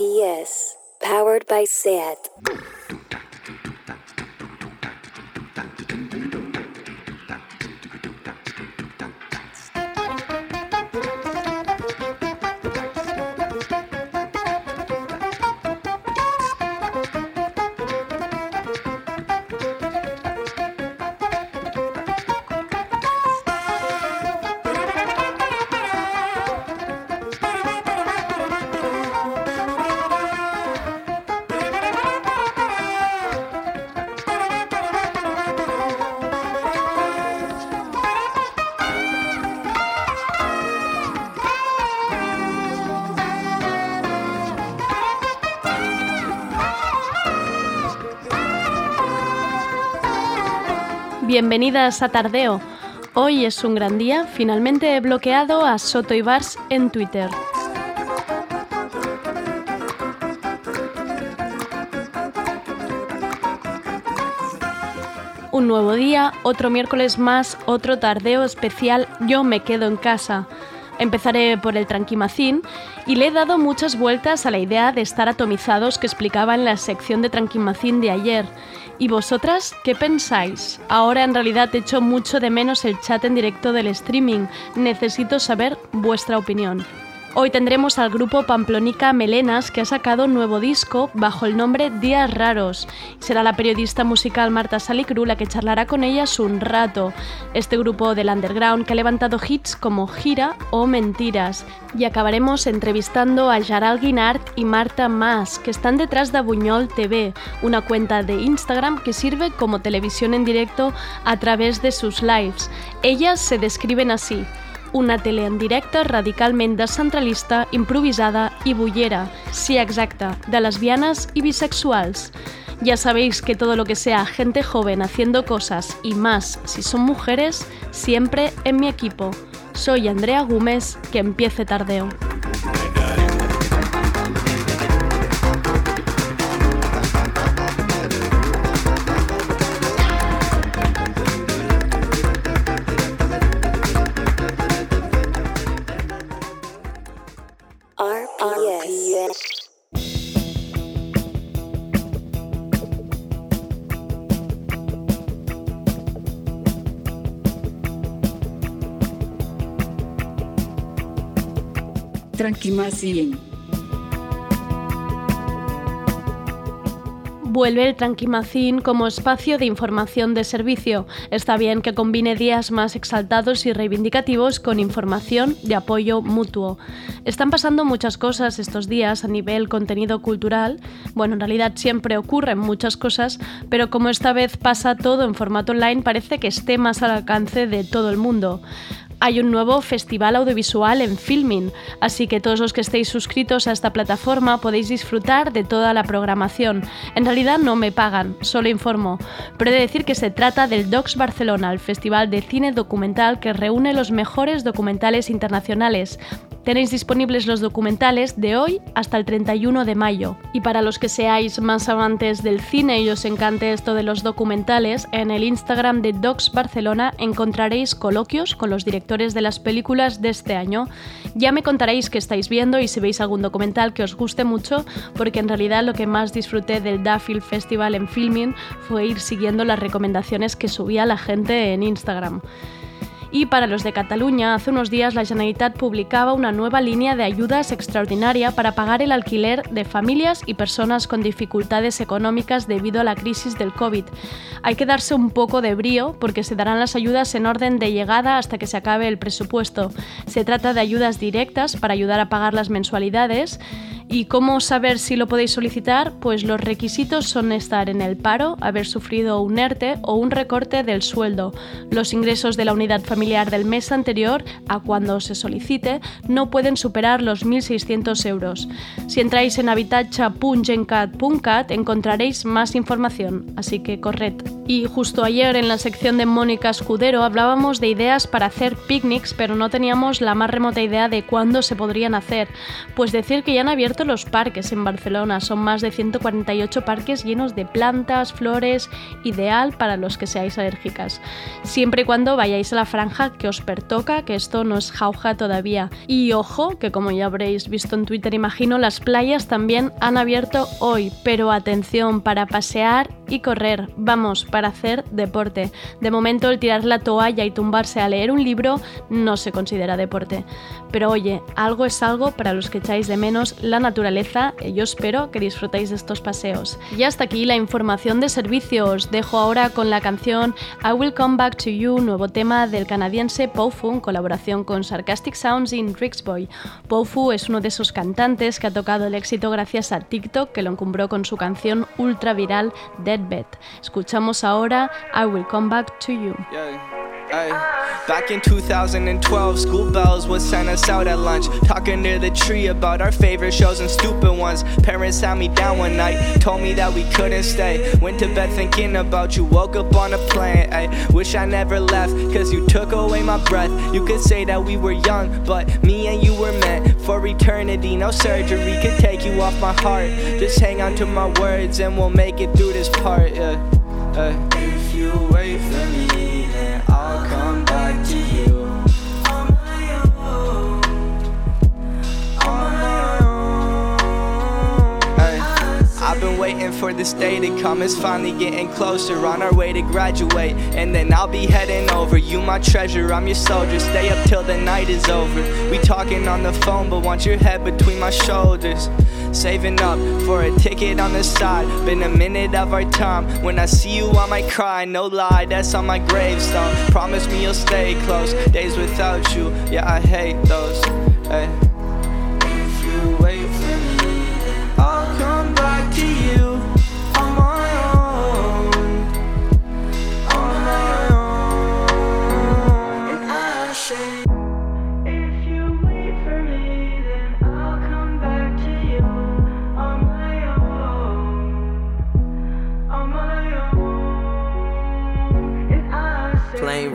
RPS, powered by SAT. Bienvenidas a Tardeo. Hoy es un gran día, finalmente he bloqueado a Soto y Bars en Twitter. Un nuevo día, otro miércoles más, otro tardeo especial, yo me quedo en casa. Empezaré por el tranquimacín y le he dado muchas vueltas a la idea de estar atomizados que explicaba en la sección de tranquimacín de ayer ¿Y vosotras qué pensáis? Ahora en realidad echo mucho de menos el chat en directo del streaming. Necesito saber vuestra opinión. Hoy tendremos al grupo Pamplonica Melenas que ha sacado un nuevo disco bajo el nombre Días Raros. Será la periodista musical Marta Salicru la que charlará con ellas un rato. Este grupo del underground que ha levantado hits como Gira o Mentiras. Y acabaremos entrevistando a Jaral Guinart y Marta Mas, que están detrás de Buñol TV, una cuenta de Instagram que sirve como televisión en directo a través de sus lives. Ellas se describen así una tele en directe radicalment descentralista, improvisada i bullera, sí exacta, de lesbianas y bisexuals. Ya sabéis que todo lo que sea gente joven haciendo cosas y más si son mujeres, siempre en mi equipo. Soy Andrea Gómez, que empiece tardeo. Vuelve el Tranquimacín como espacio de información de servicio. Está bien que combine días más exaltados y reivindicativos con información de apoyo mutuo. Están pasando muchas cosas estos días a nivel contenido cultural. Bueno, en realidad siempre ocurren muchas cosas, pero como esta vez pasa todo en formato online, parece que esté más al alcance de todo el mundo hay un nuevo festival audiovisual en Filming, así que todos los que estéis suscritos a esta plataforma podéis disfrutar de toda la programación. En realidad no me pagan, solo informo, pero he de decir que se trata del Docs Barcelona, el festival de cine documental que reúne los mejores documentales internacionales Tenéis disponibles los documentales de hoy hasta el 31 de mayo. Y para los que seáis más amantes del cine y os encante esto de los documentales, en el Instagram de Docs Barcelona encontraréis coloquios con los directores de las películas de este año. Ya me contaréis qué estáis viendo y si veis algún documental que os guste mucho, porque en realidad lo que más disfruté del Duffield Festival en Filming fue ir siguiendo las recomendaciones que subía la gente en Instagram. Y para los de Cataluña, hace unos días la Generalitat publicaba una nueva línea de ayudas extraordinaria para pagar el alquiler de familias y personas con dificultades económicas debido a la crisis del COVID. Hay que darse un poco de brío porque se darán las ayudas en orden de llegada hasta que se acabe el presupuesto. Se trata de ayudas directas para ayudar a pagar las mensualidades ¿Y cómo saber si lo podéis solicitar? Pues los requisitos son estar en el paro, haber sufrido un ERTE o un recorte del sueldo. Los ingresos de la unidad familiar del mes anterior a cuando se solicite no pueden superar los 1.600 euros. Si entráis en habitacha.gencat.cat encontraréis más información, así que corred Y justo ayer en la sección de Mónica Escudero hablábamos de ideas para hacer picnics, pero no teníamos la más remota idea de cuándo se podrían hacer. Pues decir que ya han abierto los parques en Barcelona, son más de 148 parques llenos de plantas, flores, ideal para los que seáis alérgicas. Siempre y cuando vayáis a la franja que os pertoca, que esto no es jauja todavía. Y ojo, que como ya habréis visto en Twitter, imagino, las playas también han abierto hoy, pero atención, para pasear y correr, vamos, para hacer deporte. De momento el tirar la toalla y tumbarse a leer un libro no se considera deporte. Pero oye, algo es algo para los que echáis de menos la naturaleza y yo espero que disfrutéis de estos paseos. Y hasta aquí la información de servicios. Dejo ahora con la canción I Will Come Back to You, nuevo tema del canadiense Pofu en colaboración con Sarcastic Sounds in Rixboy. Pofu es uno de esos cantantes que ha tocado el éxito gracias a TikTok que lo encumbró con su canción ultra viral Deadbed. Escuchamos ahora I Will Come Back to You. Ay. Back in 2012, school bells would send us out at lunch, talking near the tree about our favorite shows and stupid ones. Parents sat me down one night, told me that we couldn't stay. Went to bed thinking about you, woke up on a plane. Ay. Wish I never left, cause you took away my breath. You could say that we were young, but me and you were meant for eternity. No surgery could take you off my heart. Just hang on to my words and we'll make it through this part. Yeah. If you waiting for this day to come. It's finally getting closer. On our way to graduate, and then I'll be heading over. You, my treasure, I'm your soldier. Stay up till the night is over. We talking on the phone, but want your head between my shoulders. Saving up for a ticket on the side. Been a minute of our time. When I see you, I might cry. No lie, that's on my gravestone. Promise me you'll stay close. Days without you, yeah, I hate those. Hey.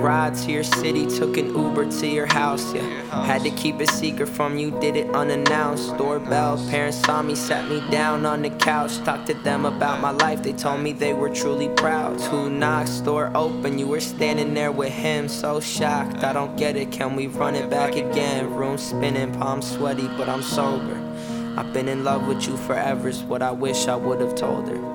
Ride to your city, took an Uber to your house, yeah. Had to keep it secret from you, did it unannounced. Doorbell, parents saw me, sat me down on the couch. Talked to them about my life, they told me they were truly proud. Two knocks, door open, you were standing there with him, so shocked. I don't get it, can we run it back again? Room spinning, palms sweaty, but I'm sober. I've been in love with you forever, is what I wish I would have told her.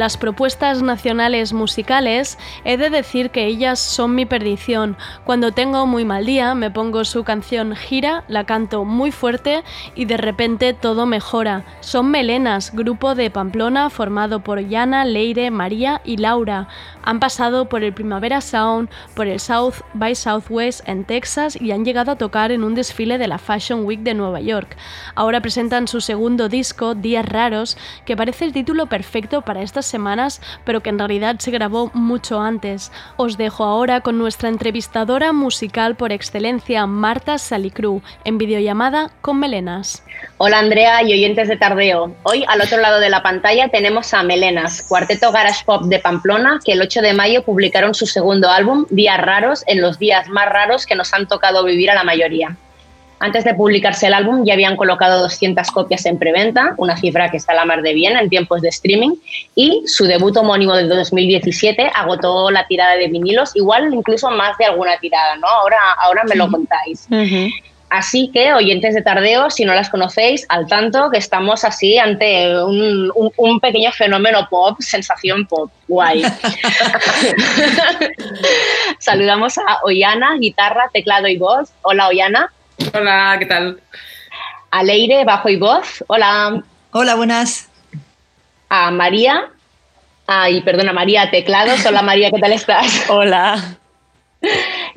Las propuestas nacionales musicales, he de decir que ellas son mi perdición. Cuando tengo muy mal día, me pongo su canción Gira, la canto muy fuerte y de repente todo mejora. Son Melenas, grupo de Pamplona formado por Yana, Leire, María y Laura. Han pasado por el Primavera Sound, por el South by Southwest en Texas y han llegado a tocar en un desfile de la Fashion Week de Nueva York. Ahora presentan su segundo disco, Días Raros, que parece el título perfecto para estas semanas, pero que en realidad se grabó mucho antes. Os dejo ahora con nuestra entrevistadora musical por excelencia, Marta Salicru, en videollamada con Melenas. Hola Andrea y oyentes de Tardeo. Hoy al otro lado de la pantalla tenemos a Melenas, cuarteto garage pop de Pamplona, que el 8 de mayo publicaron su segundo álbum, Días Raros, en los días más raros que nos han tocado vivir a la mayoría. Antes de publicarse el álbum ya habían colocado 200 copias en preventa, una cifra que está a la mar de bien en tiempos de streaming, y su debut homónimo del 2017 agotó la tirada de vinilos, igual incluso más de alguna tirada, ¿no? Ahora, ahora me lo contáis. Así que, oyentes de Tardeo, si no las conocéis, al tanto que estamos así ante un, un pequeño fenómeno pop, sensación pop, guay. Saludamos a Ollana, guitarra, teclado y voz. Hola, Ollana. Hola, ¿qué tal? A Leire, bajo y voz. Hola. Hola, buenas. A María. Ay, perdona, María, teclados. Hola, María, ¿qué tal estás? Hola.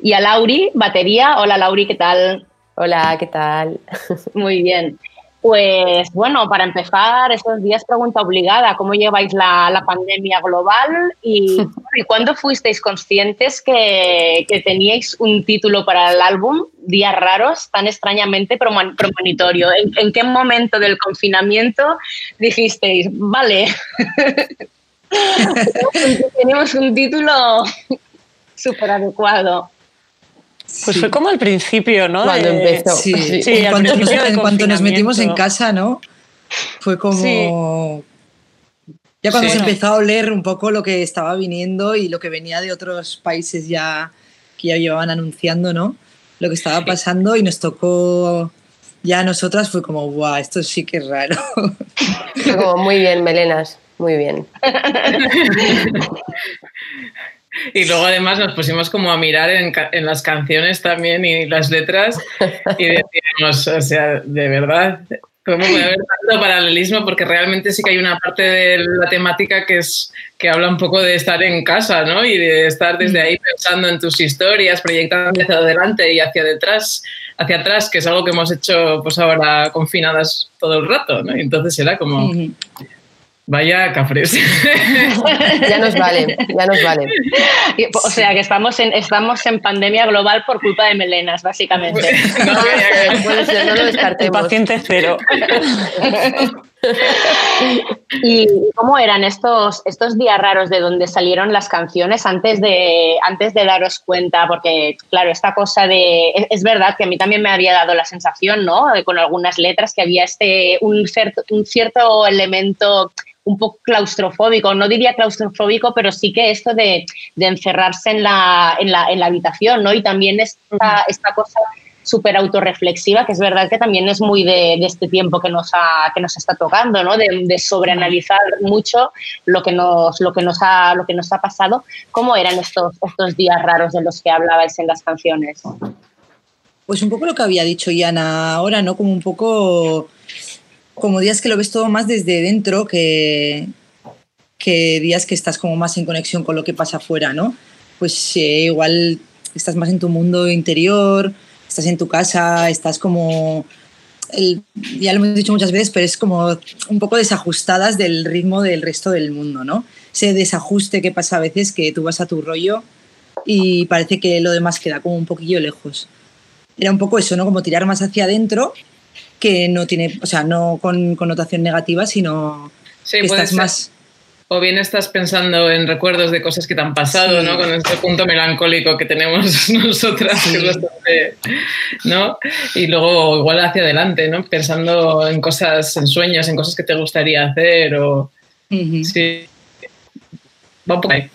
Y a Lauri, batería. Hola, Lauri, ¿qué tal? Hola, ¿qué tal? Muy bien. Pues bueno, para empezar, estos días pregunta obligada, ¿cómo lleváis la, pandemia global y, cuándo fuisteis conscientes que, teníais un título para el álbum, Días Raros, tan extrañamente premonitorio? ¿En, ¿En, qué momento del confinamiento dijisteis, vale, tenemos un título súper adecuado? Pues fue como al principio, ¿no? Cuando empezó. Sí, en, cuanto, nos metimos en casa, ¿no? Fue como... Ya cuando se empezó a oler un poco lo que estaba viniendo y lo que venía de otros países ya que ya llevaban anunciando, ¿no? Lo que estaba pasando y nos tocó ya a nosotras fue como, guau, esto sí que es raro. Fue como, muy bien, melenas, muy bien. Y luego además nos pusimos como a mirar en, en, las canciones también y las letras y decíamos, o sea, de verdad, ¿cómo puede haber tanto paralelismo? Porque realmente sí que hay una parte de la temática que es que habla un poco de estar en casa, ¿no? Y de estar desde ahí pensando en tus historias, proyectando hacia adelante y hacia detrás, hacia atrás, que es algo que hemos hecho pues ahora confinadas todo el rato, ¿no? Y entonces era como... Vaya cafres. ya nos vale, ya nos vale. O sea que estamos en, estamos en pandemia global por culpa de melenas, básicamente. No, puede ser, no lo descartemos. paciente cero. ¿Y cómo eran estos, estos días raros de donde salieron las canciones antes de, antes de daros cuenta? Porque, claro, esta cosa de... Es, verdad que a mí también me había dado la sensación, ¿no? con algunas letras que había este, un, cierto, un cierto elemento un poco claustrofóbico, no diría claustrofóbico, pero sí que esto de, encerrarse en la, en, la, en la, habitación, ¿no? Y también esta, esta cosa súper autorreflexiva, que es verdad que también es muy de, este tiempo que nos, que nos está tocando, ¿no? De, sobreanalizar mucho lo que, nos, lo, que nos ha, lo que nos ha pasado. ¿Cómo eran estos, estos días raros de los que hablabais en las canciones? Pues un poco lo que había dicho Yana ahora, ¿no? Como un poco como días que lo ves todo más desde dentro que, que días que estás como más en conexión con lo que pasa afuera, ¿no? Pues eh, igual estás más en tu mundo interior, estás en tu casa, estás como, ya lo hemos dicho muchas veces, pero es como un poco desajustadas del ritmo del resto del mundo, ¿no? Ese desajuste que pasa a veces que tú vas a tu rollo y parece que lo demás queda como un poquillo lejos. Era un poco eso, ¿no? Como tirar más hacia adentro que no tiene, o sea, no con connotación negativa, sino que estás más... O bien estás pensando en recuerdos de cosas que te han pasado, ¿no? Con este punto melancólico que tenemos nosotras, ¿no? Y luego igual hacia adelante, ¿no? Pensando en cosas, en sueños, en cosas que te gustaría hacer o... Sí. Va por ahí.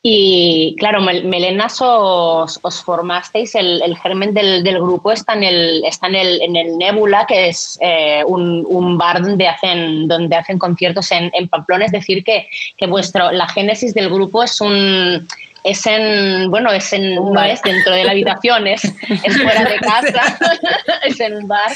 Y claro, Melenas os, formasteis, el, germen del, grupo está en el, está en el, en el Nebula, que es eh, un, bar donde hacen, donde hacen conciertos en, en Pamplona. Es decir, que, que vuestro, la génesis del grupo es un, es en, bueno, es en, no es dentro de la habitación, es, fuera de casa, es en un bar,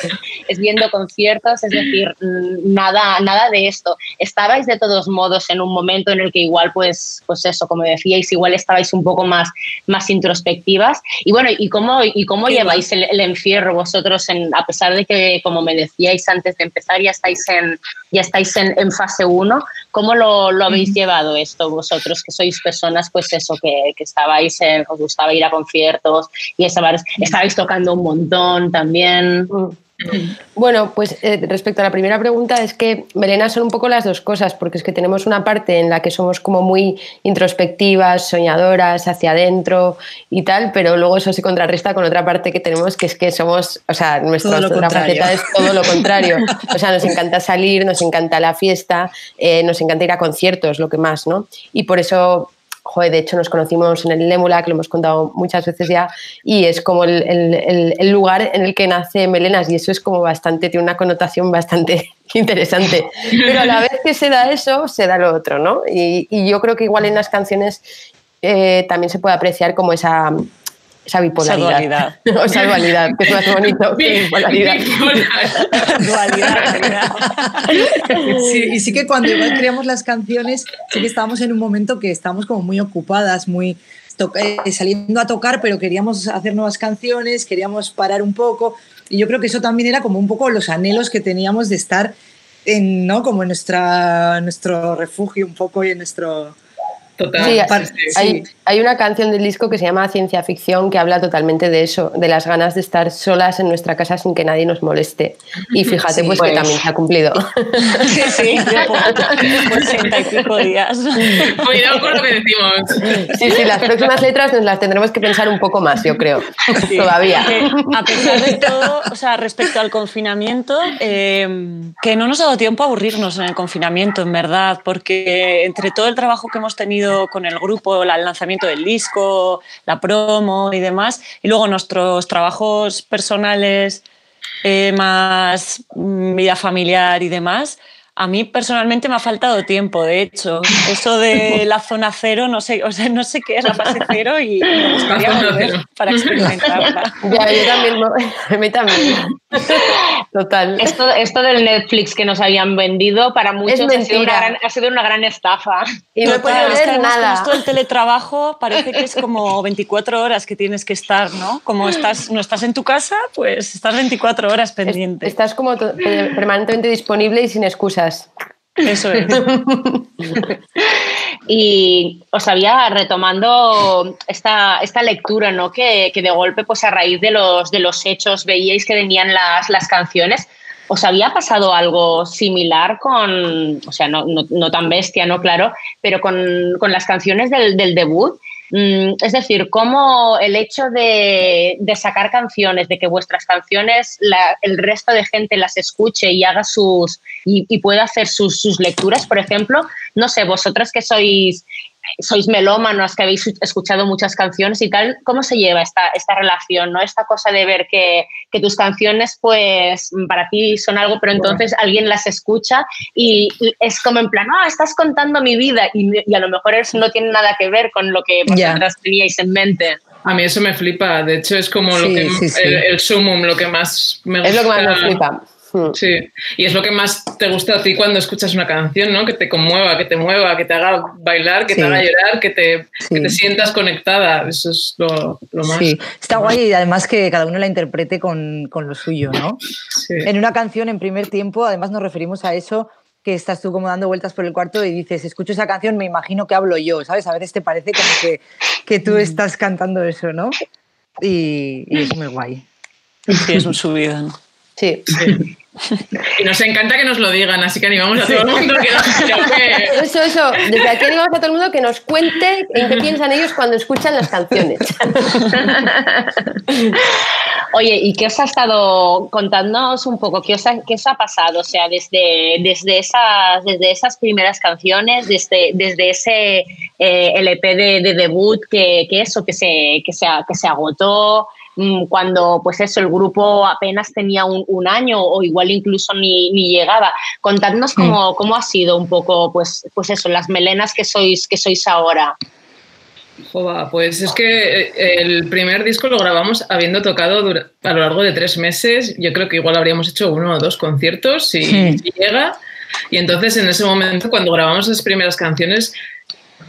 es viendo conciertos, es decir, mm, nada, nada de esto. Estabais de todos modos en un momento en el que igual, pues, pues eso, como decíais, igual estabais un poco más, más introspectivas. Y bueno, ¿y cómo, y cómo lleváis el, encierro vosotros, en, a pesar de que, como me decíais antes de empezar, ya estáis en, ya estáis en, en fase 1? ¿Cómo lo, lo habéis llevado esto vosotros, que sois personas, pues eso, que que, estabais, os gustaba ir a conciertos y estabais, estabais tocando un montón también. Bueno, pues eh, respecto a la primera pregunta, es que Melena son un poco las dos cosas, porque es que tenemos una parte en la que somos como muy introspectivas, soñadoras, hacia adentro y tal, pero luego eso se contrarresta con otra parte que tenemos, que es que somos, o sea, nuestra otra faceta es todo lo contrario. O sea, nos encanta salir, nos encanta la fiesta, eh, nos encanta ir a conciertos, lo que más, ¿no? Y por eso joder, de hecho nos conocimos en el Lémula, que lo hemos contado muchas veces ya, y es como el, el, lugar en el que nace Melenas, y eso es como bastante, tiene una connotación bastante interesante. Pero a la vez que se da eso, se da lo otro, ¿no? Y, y yo creo que igual en las canciones eh, también se puede apreciar como esa esa bipolaridad. Esa dualidad. esa dualidad, que es más bonito bipolaridad. dualidad. Sí, y sí que cuando igual creamos las canciones, sí que estábamos en un momento que estábamos como muy ocupadas, muy eh, saliendo a tocar, pero queríamos hacer nuevas canciones, queríamos parar un poco. Y yo creo que eso también era como un poco los anhelos que teníamos de estar en, ¿no? Como en nuestra, nuestro refugio un poco y en nuestro sí, hay, hay, una canción del disco que se llama Ciencia Ficción que habla totalmente de eso, de las ganas de estar solas en nuestra casa sin que nadie nos moleste. Y fíjate, pues, que también se ha cumplido. Sí, sí, por 60 y pico días. Cuidado con lo que decimos. Sí, sí, las próximas letras nos las tendremos que pensar un poco más, yo creo, todavía. a pesar de todo, o sea, respecto al confinamiento, eh, que no nos ha dado tiempo a aburrirnos en el confinamiento, en verdad, porque entre todo el trabajo que hemos tenido con el grupo, el lanzamiento del disco, la promo y demás, y luego nuestros trabajos personales, eh, más mm, vida familiar y demás, a mí personalmente me ha faltado tiempo, de hecho. Eso de la zona cero, no sé, o sea, no sé qué es la fase cero y me gustaría volver para experimentarla. Ya, yo también, a mí también. Total. Esto, esto del Netflix que nos habían vendido, para muchos ha sido, una gran, ha sido, una gran, estafa. Y no puedo ver nada. Esto del teletrabajo parece que es como 24 horas que tienes que estar, ¿no? Como estás, no estás en tu casa, pues estás 24 horas pendiente. Estás como permanentemente disponible y sin Eso es. y os había retomando esta, esta lectura, ¿no? Que, que, de golpe, pues a raíz de los, de los hechos, veíais que venían las, las canciones. ¿Os había pasado algo similar con, o sea, no, no, no tan bestia, no claro, pero con, con las canciones del, del debut? Mm, es decir, cómo el hecho de, sacar canciones, de que vuestras canciones el resto de gente las escuche y haga sus y, pueda hacer sus, sus, lecturas, por ejemplo, no sé, vosotras que sois sois melómanos, que habéis escuchado muchas canciones y tal, ¿cómo se lleva esta, esta relación, ¿no? Esta cosa de ver que, que tus canciones, pues, para ti son algo, pero entonces alguien las escucha y es como en plan, ah, estás contando mi vida y, y, a lo mejor eso no tiene nada que ver con lo que vosotras teníais en mente. A mí eso me flipa, de hecho es como lo que, sí, sí. El, el, sumum, lo que más me gusta. Es lo que más me flipa. Hmm. Sí, y es lo que más te gusta a ti cuando escuchas una canción, ¿no? Que te conmueva, que te mueva, que te haga bailar, que sí. te haga llorar, que te, sí. que te, sientas conectada. Eso es lo, lo, más. Sí, está guay y además que cada uno la interprete con, con lo suyo, ¿no? Sí. En una canción, en primer tiempo, además nos referimos a eso que estás tú como dando vueltas por el cuarto y dices, escucho esa canción, me imagino que hablo yo, ¿sabes? A veces te parece como que, que tú estás cantando eso, ¿no? Y, y es muy guay. Sí, es un subidón. Sí. sí. Y nos encanta que nos lo digan, así que animamos a todo el mundo que nos que... Eso, eso. Desde aquí animamos a todo el mundo que nos cuente en qué piensan ellos cuando escuchan las canciones. Oye, ¿y qué os ha estado contándonos un poco? ¿Qué os ha, qué os ha pasado? O sea, desde, desde, esas, desde esas primeras canciones, desde, desde ese eh, LP de, de debut, que, que, eso, que se, que se, que se agotó, cuando pues eso, el grupo apenas tenía un, un año o igual incluso ni, ni llegaba. Contadnos cómo, cómo, ha sido un poco, pues, pues eso, las melenas que sois, que sois ahora. Joba, pues es que eh, el primer disco lo grabamos habiendo tocado a lo largo de tres meses. Yo creo que igual habríamos hecho uno o dos conciertos si, sí. si llega. Y entonces en ese momento, cuando grabamos las primeras canciones,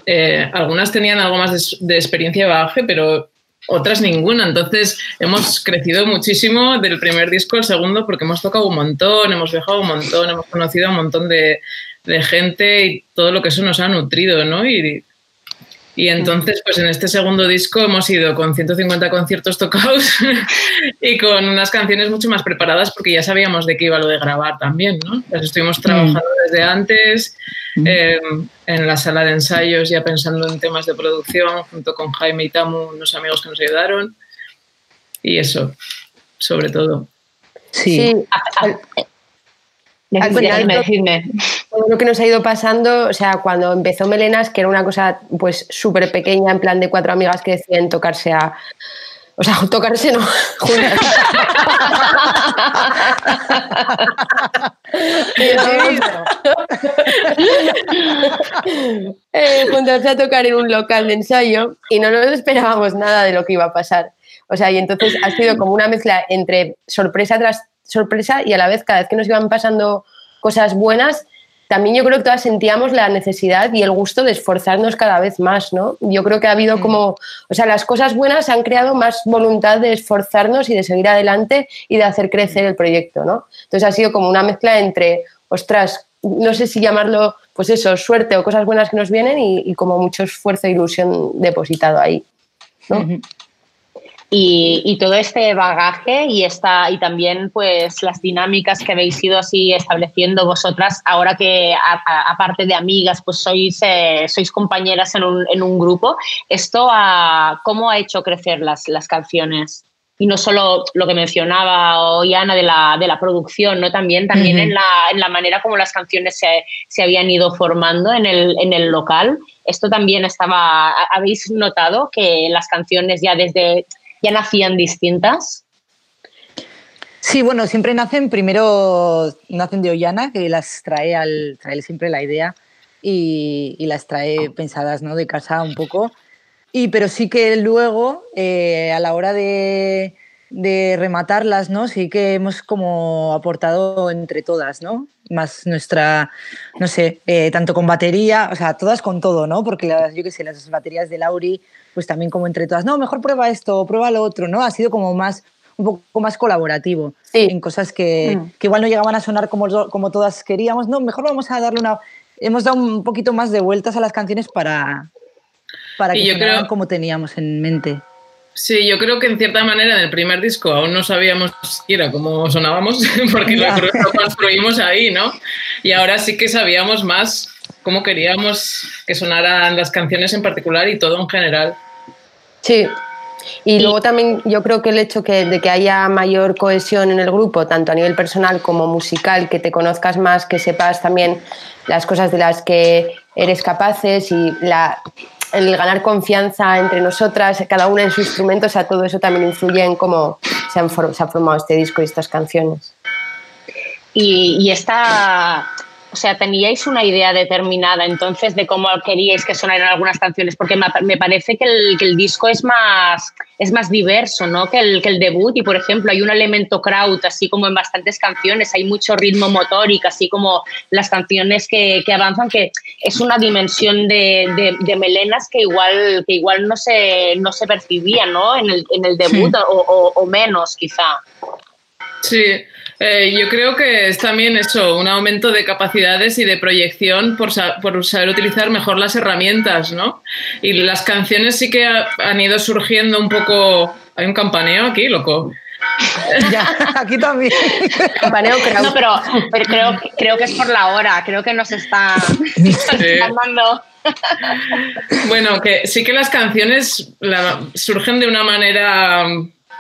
eh, algunas tenían algo más de, de experiencia de bagaje, pero otras ninguna. Entonces hemos crecido muchísimo del primer disco al segundo porque hemos tocado un montón, hemos viajado un montón, hemos conocido a un montón de, de gente y todo lo que eso nos ha nutrido, ¿no? Y Y entonces, pues en este segundo disco hemos ido con 150 conciertos tocados y con unas canciones mucho más preparadas porque ya sabíamos de qué iba lo de grabar también, ¿no? Las estuvimos trabajando desde antes, eh, en la sala de ensayos ya pensando en temas de producción, junto con Jaime y Tamu, unos amigos que nos ayudaron. Y eso, sobre todo. Sí. Al final, Decidme. todo lo que nos ha ido pasando, o sea, cuando empezó Melenas, que era una cosa pues súper pequeña, en plan de cuatro amigas que decían tocarse a... O sea, tocarse no, juntas. Eh, juntarse a tocar en un local de ensayo y no nos esperábamos nada de lo que iba a pasar. O sea, y entonces ha sido como una mezcla entre sorpresa tras sorpresa y a la vez cada vez que nos iban pasando cosas buenas, también yo creo que todas sentíamos la necesidad y el gusto de esforzarnos cada vez más, ¿no? Yo creo que ha habido como, o sea, las cosas buenas han creado más voluntad de esforzarnos y de seguir adelante y de hacer crecer el proyecto, ¿no? Entonces ha sido como una mezcla entre, ostras, no sé si llamarlo, pues eso, suerte o cosas buenas que nos vienen y, y como mucho esfuerzo e ilusión depositado ahí, ¿no? Y, y todo este bagaje y esta y también pues las dinámicas que habéis ido así estableciendo vosotras ahora que a- a- aparte de amigas pues sois eh, sois compañeras en un, en un grupo esto ha- cómo ha hecho crecer las, las canciones y no solo lo que mencionaba hoy Ana de la, de la producción, ¿no? También, también en, la, en la manera como las canciones se, se habían ido formando en el, en el local. Esto también estaba, ¿ha- ¿habéis notado que las canciones ya desde, ya nacían distintas? Sí, bueno, siempre nacen, primero nacen de Ollana, que las trae al, trae siempre la idea y, las trae pensadas ¿no? de casa un poco. Y, pero sí que luego, eh, a la hora de, de rematarlas, ¿no? Sí que hemos como aportado entre todas, ¿no? Más nuestra, no sé, eh, tanto con batería, o sea, todas con todo, ¿no? Porque las, yo qué sé, las baterías de Lauri, pues también como entre todas, no, mejor prueba esto, prueba lo otro, ¿no? Ha sido como más, un poco más colaborativo en cosas que, Mm. que igual no llegaban a sonar como, como todas queríamos, no, mejor vamos a darle una... Hemos dado un poquito más de vueltas a las canciones para, para que yo sonaran creo- como teníamos en mente. Sí, yo creo que en cierta manera en el primer disco aún no sabíamos siquiera cómo sonábamos, porque lo, construimos ahí, ¿no? Y ahora sí que sabíamos más cómo queríamos que sonaran las canciones en particular y todo en general. Sí. Y luego también yo creo que el hecho que, de que haya mayor cohesión en el grupo, tanto a nivel personal como musical, que te conozcas más, que sepas también las cosas de las que eres capaces y la, el ganar confianza entre nosotras, cada una en su instrumento, o sea, todo eso también influye en cómo se, han se ha formado este disco y estas canciones. Y, y esta, o sea, ¿teníais una idea determinada entonces de cómo queríais que sonaran algunas canciones? Porque me, me parece que el, que el disco es más, es más diverso ¿no? que, el, que el debut y, por ejemplo, hay un elemento crowd, así como en bastantes canciones, hay mucho ritmo motórico, así como las canciones que, que avanzan, que es una dimensión de, de- de melenas que igual, que igual no, se, no se percibía ¿no? En, el, en el debut Sí. o, o- o menos, quizá. Sí, eh, yo creo que es también eso, un aumento de capacidades y de proyección por, sa- por saber utilizar mejor las herramientas, ¿no? Y las canciones sí que ha- han ido surgiendo un poco... Hay un campaneo aquí, loco. aquí también. Campaneo crowd. No, pero, pero creo, creo que es por la hora, creo que nos está, nos dando. Bueno, que sí que las canciones la- surgen de una manera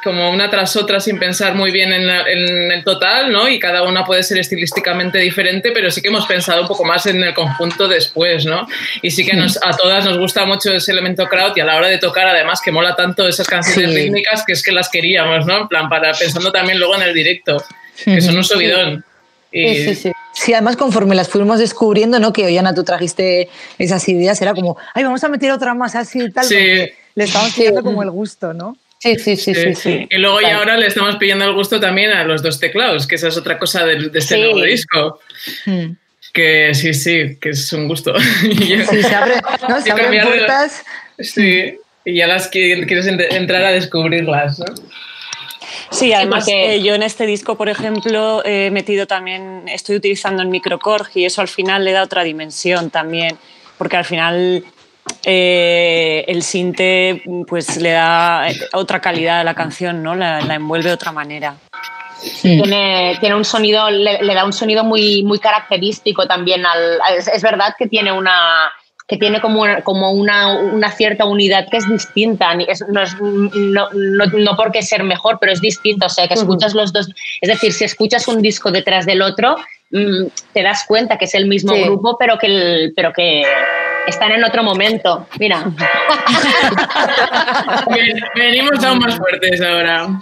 como una tras otra sin pensar muy bien en, la- en el total, ¿no? Y cada una puede ser estilísticamente diferente, pero sí que hemos pensado un poco más en el conjunto después, ¿no? Y sí que nos- a todas nos gusta mucho ese elemento crowd y a la hora de tocar, además, que mola tanto esas canciones Sí. rítmicas que es que las queríamos, ¿no? En plan, para, pensando también luego en el directo, que son un subidón. Y, Sí, además conforme las fuimos descubriendo, ¿no? Que Ollana, tú trajiste esas ideas, era como, ay, vamos a meter otra más así y tal, Sí. le estábamos pillando como el gusto, ¿no? Sí, sí, sí, Sí, sí. Y luego ya ahora le estamos pidiendo el gusto también a los dos teclados, que esa es otra cosa del- de, este Sí. nuevo disco. Hmm. Que sí, sí, que es un gusto. Sí, se abre- ¿no? Se Y abren de- puertas. Sí, y ya las qui- quieres ent- entrar a descubrirlas, ¿no? Sí, además eh, yo en este disco, por ejemplo, he metido también, estoy utilizando el microcorg y eso al final le da otra dimensión también, porque al final eh, el sinte pues le da otra calidad a la canción, ¿no? La, la envuelve de otra manera. Tiene, tiene un sonido, le, le da un sonido muy, muy característico también al. Es, es verdad que tiene una que tiene como, una- como una, una cierta unidad que es distinta. Es- no, es- no, no, no porque ser mejor, pero es distinto. O sea, que escuchas los dos. Es decir, si escuchas un disco detrás del otro, mm, te das cuenta que es el mismo Sí. grupo, pero que, el- pero que están en otro momento. Mira. Ven- Venimos aún más fuertes ahora.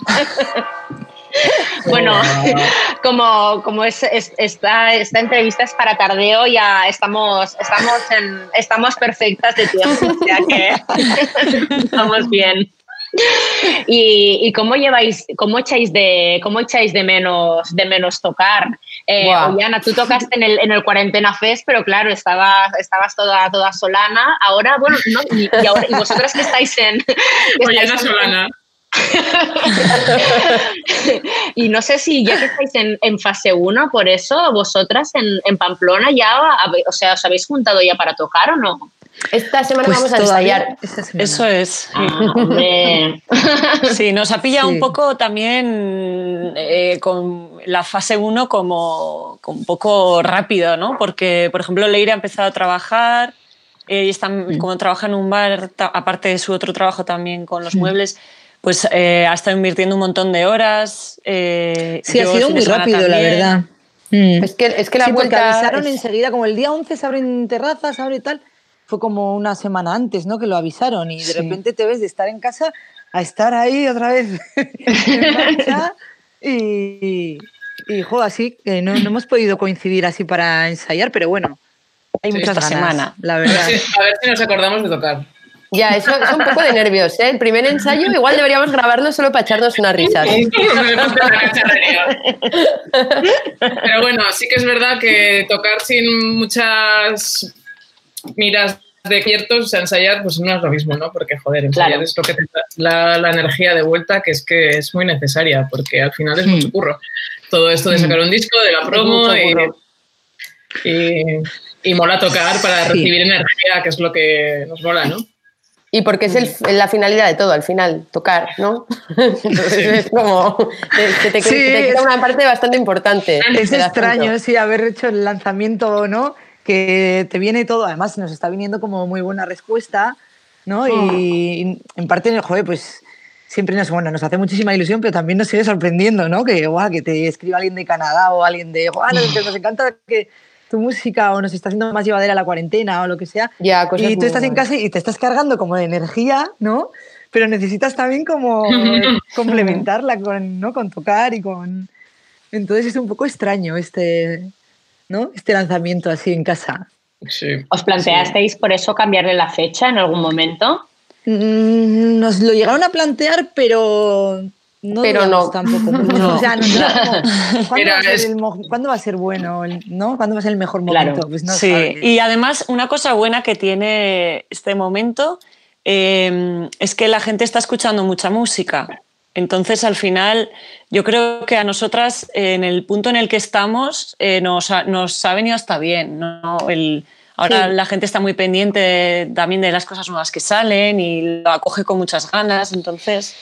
Bueno, como, como es, es- esta, esta entrevista es para tardeo, ya estamos, estamos, en, estamos perfectas de tiempo, o sea que estamos bien. ¿Y, y cómo lleváis, cómo echáis de, cómo echáis de menos, de menos tocar? Eh. Ollana, tú tocaste en el, en el Cuarentena Fest, pero claro, estabas, estabas toda, toda solana. Ahora, bueno, no, y, y ahora, y vosotras que estáis en... que Oye, estáis Ana en- Solana. Y no sé si ya que estáis en, en fase 1, por eso vosotras en, en Pamplona ya, o sea, os habéis juntado ya para tocar o no? Esta semana Pues vamos a ensayar. Eso es. Ah. Sí, nos ha pillado Sí. un poco también eh, con la fase 1 como, como un poco rápido, ¿no? Porque, por ejemplo, Leire ha empezado a trabajar eh, y está, como trabaja en un bar, ta- aparte de su otro trabajo también con los muebles, pues eh, ha estado invirtiendo un montón de horas. eh, Sí, ha sido muy rápido, la verdad. Mm. Es que, es que la sí, vuelta. avisaron es- enseguida, como el día 11 se abren terrazas, abre tal. Fue como una semana antes, ¿no? Que lo avisaron y de Sí. repente te ves de estar en casa a estar ahí otra vez en marcha y, y jo, así que no, no hemos podido coincidir así para ensayar, pero bueno, hay Sí, muchas esta ganas, semana. la verdad. a ver si nos acordamos de tocar. Ya, eso es un poco de nervios, ¿eh? El primer ensayo igual deberíamos grabarlo solo para echarnos la cacharrería. Pero bueno, sí que es verdad que tocar sin muchas miras de ciertos, o sea, ensayar, pues no es lo mismo, ¿no? Porque, joder, ensayar Claro. es lo que te da la, la energía de vuelta, que es que es muy necesaria, porque al final es Hmm. mucho curro. Todo esto de sacar un disco, de la promo y, y, y mola tocar para Sí. recibir energía, que es lo que nos mola, ¿no? Y porque es el- la finalidad de todo, al final, tocar, ¿no? Entonces es como. que te, Sí, te es- una parte bastante importante. Es extraño, asunto. sí, haber hecho el lanzamiento, ¿no? Que te viene todo, además nos está viniendo como muy buena respuesta, ¿no? Y en parte, joder, pues siempre nos, bueno, nos hace muchísima ilusión, pero también nos sigue sorprendiendo, ¿no? Que, guau, que te escriba alguien de Canadá o alguien de, guau, nos, nos encanta que tu música o nos está haciendo más llevadera la cuarentena o lo que sea. Ya, cosas y tú estás en casa y te estás cargando como de energía, ¿no? Pero necesitas también como complementarla con, ¿no? con tocar y con... Entonces es un poco extraño este, ¿no? este lanzamiento así en casa. Sí. ¿Os planteasteis por eso cambiarle la fecha en algún momento? Mm, Nos lo llegaron a plantear, pero no Pero no. tampoco. mucho. No. O sea, no, no, como, ¿cuándo, va a ser es- el mo- cuándo va a ser bueno? ¿no? ¿Cuándo va a ser el mejor Claro. momento? Pues no sí, sabes. y además una cosa buena que tiene este momento eh, es que la gente está escuchando mucha música. Entonces, al final, yo creo que a nosotras, eh, en el punto en el que estamos, eh, nos, ha, nos ha venido hasta bien. ¿no? El, ahora Sí. la gente está muy pendiente también de las cosas nuevas que salen y lo acoge con muchas ganas. Entonces,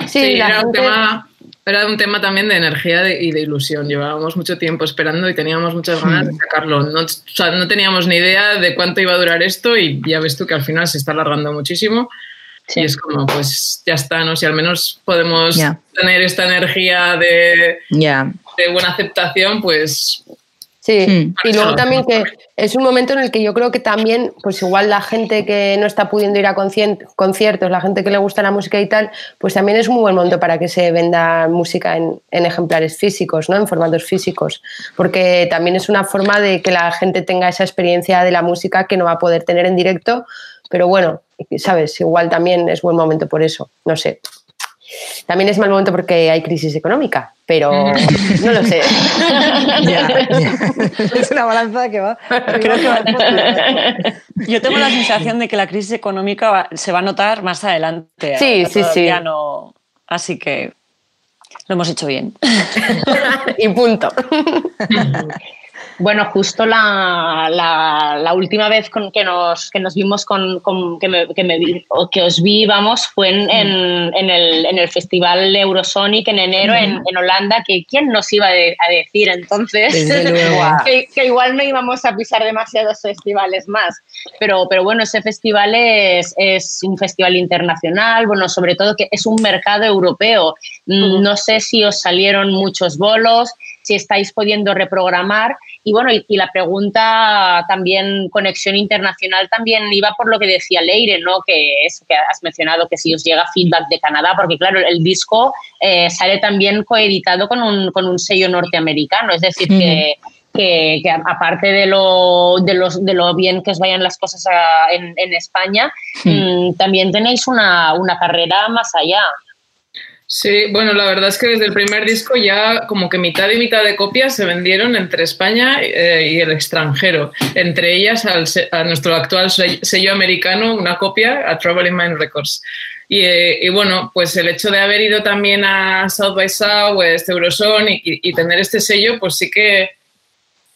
Sí, Sí, la era, un gente- tema, era un tema también de energía de- y de ilusión. Llevábamos mucho tiempo esperando y teníamos muchas ganas de sacarlo. No, o sea, no teníamos ni idea de cuánto iba a durar esto y ya ves tú que al final se está alargando muchísimo. Sí. Y es como, pues ya está, ¿no? Si al menos podemos Ya. tener esta energía de, Ya. de buena aceptación, pues Sí, Mm. y luego Claro. también que es un momento en el que yo creo que también, pues igual la gente que no está pudiendo ir a conciertos, la gente que le gusta la música y tal, pues también es un muy buen momento para que se venda música en, en ejemplares físicos, ¿no? En formatos físicos, porque también es una forma de que la gente tenga esa experiencia de la música que no va a poder tener en directo, pero bueno, sabes, igual también es buen momento por eso, no sé. También es mal momento porque hay crisis económica, pero no lo sé. Es una balanza que va. Creo que va yo tengo la sensación de que la crisis económica va- se va a notar más adelante. Sí, sí, sí. todavía no- así que lo hemos hecho bien. y punto. Bueno, justo la, la, la última vez con que, nos, que nos vimos con, con que, me, que, me vi- o que os vi, vamos, fue en, en, en el, en el festival Eurosonic en enero en, en Holanda, que quién nos iba a, de- a decir entonces que, que igual no íbamos a pisar demasiados festivales más. Pero, pero bueno, ese festival es, es un festival internacional, bueno, sobre todo que es un mercado europeo. Mm, No sé si os salieron muchos bolos, si estáis pudiendo reprogramar. Y bueno, y, y la pregunta también, conexión internacional, también iba por lo que decía Leire, ¿no? Que es que has mencionado que si os llega feedback de Canadá, porque claro, el disco eh, sale también coeditado con un, con un sello norteamericano, es decir, que, que, que aparte de lo, de, los, de lo bien que os vayan las cosas a- en, en España, mm, también tenéis una, una carrera más allá. Sí, bueno, la verdad es que desde el primer disco ya como que mitad y mitad de copias se vendieron entre España eh, y el extranjero. Entre ellas al a nuestro actual se- sello americano, una copia, a Traveling Mind Records. Y, eh, y bueno, pues el hecho de haber ido también a South by Southwest, Eurozone y, y tener este sello, pues sí que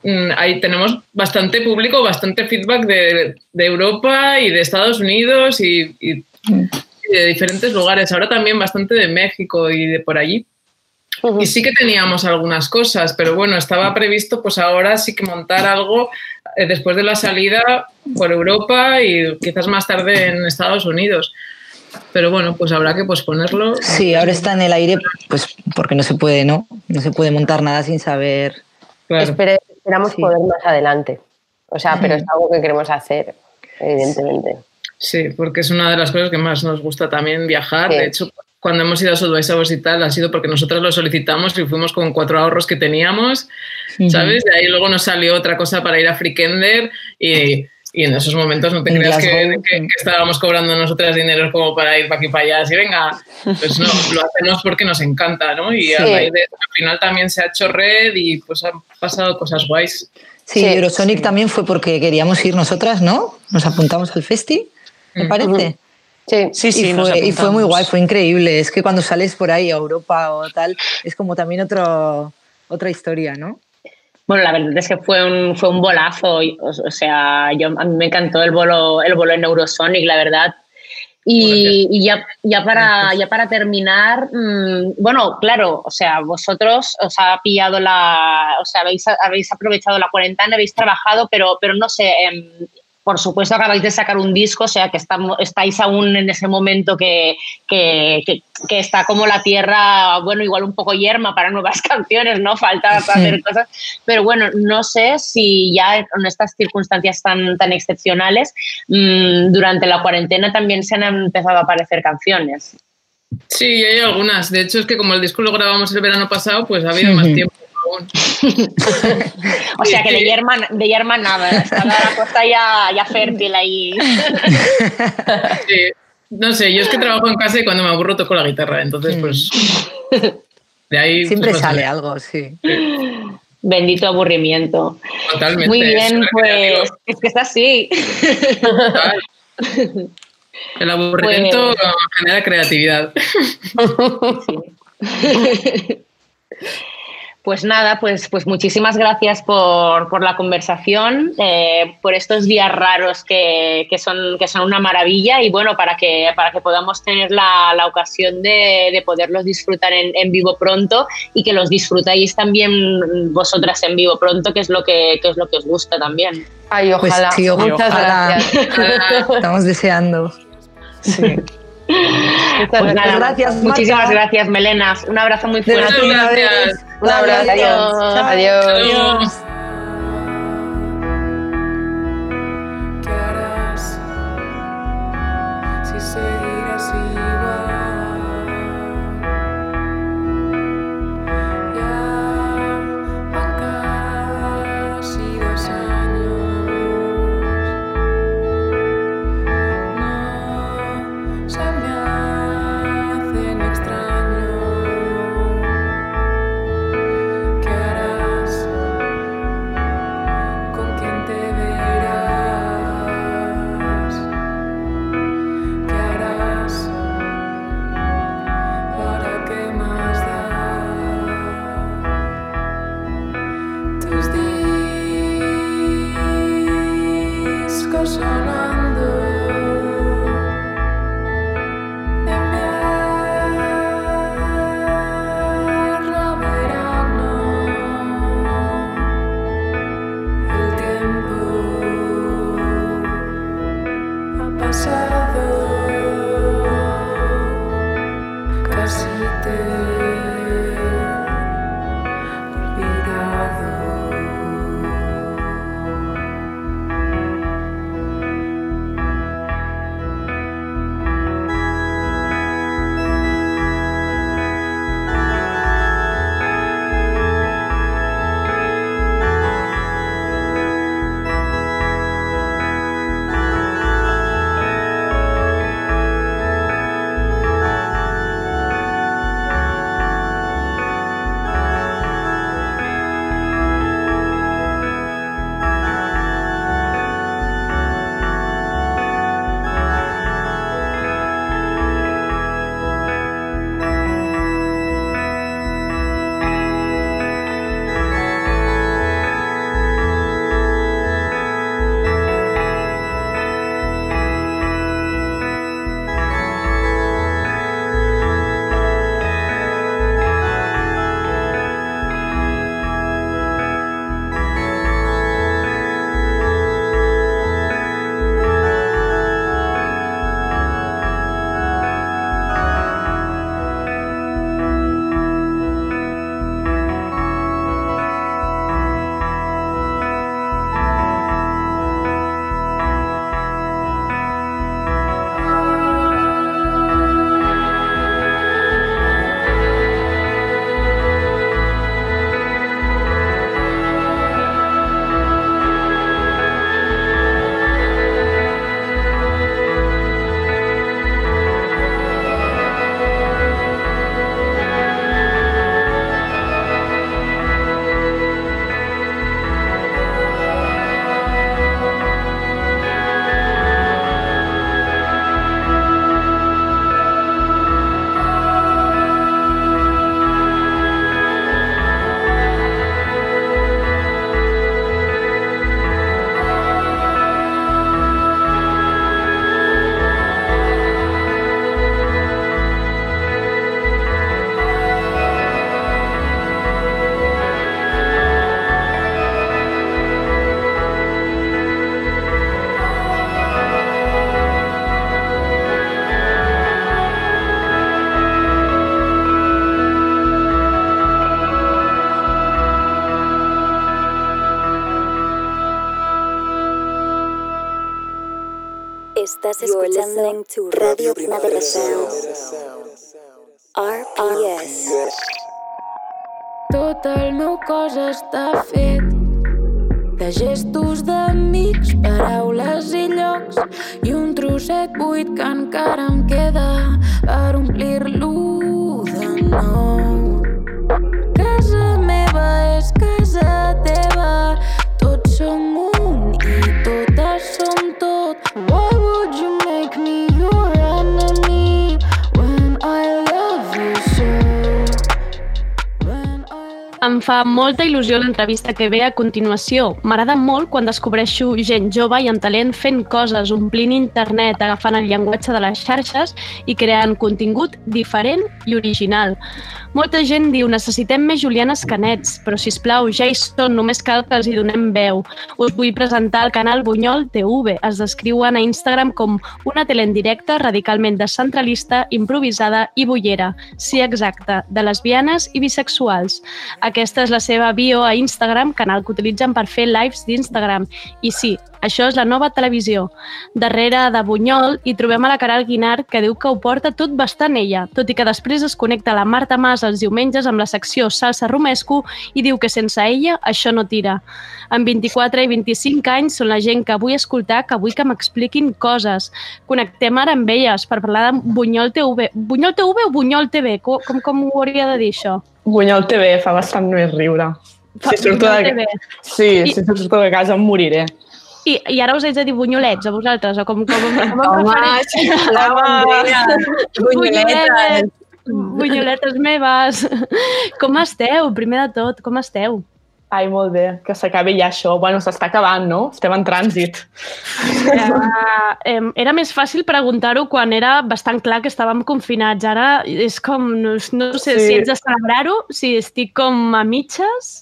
mm, ahí tenemos bastante público, bastante feedback de, de Europa y de Estados Unidos y, y- y de diferentes lugares. Ahora también bastante de México y de por allí. Y sí que teníamos algunas cosas, pero bueno, estaba previsto pues ahora sí que montar algo eh, después de la salida por Europa y quizás más tarde en Estados Unidos. Pero bueno, pues habrá que posponerlo. Sí, ahora está en el aire, pues porque no se puede, ¿no? No se puede montar nada sin saber. Claro. Espere- esperamos Sí. poder más adelante. O sea, pero es algo que queremos hacer, evidentemente. Sí, porque es una de las cosas que más nos gusta también viajar. Sí. De hecho, cuando hemos ido a Southwest y tal, ha sido porque nosotros lo solicitamos y fuimos con cuatro ahorros que teníamos, ¿sabes? De ahí luego nos salió otra cosa para ir a Freakender y, y en esos momentos no te creas que, que- que estábamos cobrando nosotras dinero como para ir para aquí y para allá. Así, venga, pues no, lo hacemos porque nos encanta, ¿no? Y a Sí. raíz de al final también se ha hecho red y pues han pasado cosas guays. Sí, Sí, Eurosonic también fue porque queríamos ir nosotras, ¿no? Nos apuntamos al festi, me parece. Sí, Sí, sí, y, fue, y fue muy guay, fue increíble. Es que cuando sales por ahí a Europa o tal, es como también otro, otra historia, ¿no? Bueno, la verdad es que fue un, fue un bolazo. O, o sea, yo, a mí me encantó el bolo, el bolo en Eurosonic, la verdad. Y, y ya, ya, para, ya para terminar, mm, bueno, claro, o sea, vosotros os ha pillado la, o sea, habéis, habéis aprovechado la cuarentena, habéis trabajado, pero, pero no sé, em, por supuesto acabáis de sacar un disco, o sea, que estamos, estáis aún en ese momento que, que, que- que está como la tierra, bueno, igual un poco yerma para nuevas canciones, ¿no? Falta hacer cosas, pero bueno, no sé si ya en estas circunstancias tan, tan excepcionales, mm, durante la cuarentena también se han empezado a aparecer canciones. Sí, hay algunas. De hecho, es que como el disco lo grabamos el verano pasado, pues ha habido más tiempo aún. O sea que de Sí. yerma, de yerma nada, está la cosa ya, ya fértil ahí. Sí. No sé, yo es que trabajo en casa y cuando me aburro toco la guitarra, entonces pues de ahí Siempre pues, sale algo, sí. Bendito aburrimiento. Totalmente. Muy bien, es pues es que es así. Total. El aburrimiento Pues- genera creatividad. Pues nada, pues, pues muchísimas gracias por, por la conversación, eh, por estos días raros que, que son, que son una maravilla y bueno, para que, para que podamos tener la, la ocasión de, de poderlos disfrutar en, en vivo pronto y que los disfrutáis también vosotras en vivo pronto, que es lo que, que es lo que os gusta también. Ay, Pues ojalá. sí, ojalá. Muchas gracias. Estamos deseando. Sí. Muchas Pues nada, gracias, muchísimas Marta. gracias, Melenas. Un abrazo muy fuerte. gracias. Un abrazo. Adiós. Adiós. Adiós. ¿Qué Estás escuchando Radio Primavera Sound. RPS. Tot el meu cos està fet de gestos d'amics, paraules i llocs i un trosset buit que encara em queda per omplir-lo de nou. Casa meva és casa teva, tots som Fa molta il·lusió l'entrevista que ve a continuació. M'agrada molt quan descobreixo gent jove i amb talent fent coses, omplint internet, agafant el llenguatge de les xarxes i creant contingut diferent i original. Molta gent diu necessitem més Julianes Canets, però si plau ja hi són, només cal que els hi donem veu. Us vull presentar el canal Bunyol TV. Es descriuen a Instagram com una tele en directe radicalment descentralista, improvisada i bullera. Sí, exacte, de lesbianes i bisexuals. Aquesta és la seva bio a Instagram, canal que utilitzen per fer lives d'Instagram. I sí, això és la nova televisió. Darrere de Bunyol hi trobem a la Caral Guinart, que diu que ho porta tot bastant ella, tot i que després es connecta la Marta Mas els diumenges amb la secció Salsa Romesco i diu que sense ella això no tira. Amb 24 i 25 anys són la gent que vull escoltar, que vull que m'expliquin coses. Connectem ara amb elles per parlar de Bunyol TV. Bunyol TV o Bunyol TV? Com, com, ho hauria de dir això? Bunyol TV fa bastant més riure. Fa- Si surto de... Sí, I- si surto de casa em moriré. I, I ara us haig de dir bunyolets a vosaltres, o com, com, com em Home. Bunyoletes. Bunyoletes meves. Com esteu, primer de tot, com esteu? Ai, molt bé, que s'acabi ja això. Bueno, s'està acabant, no? Estem en trànsit. Uh, em, era més fàcil preguntar-ho quan era bastant clar que estàvem confinats. Ara és com, no, no sé Sí. si haig de celebrar-ho, si estic com a mitges.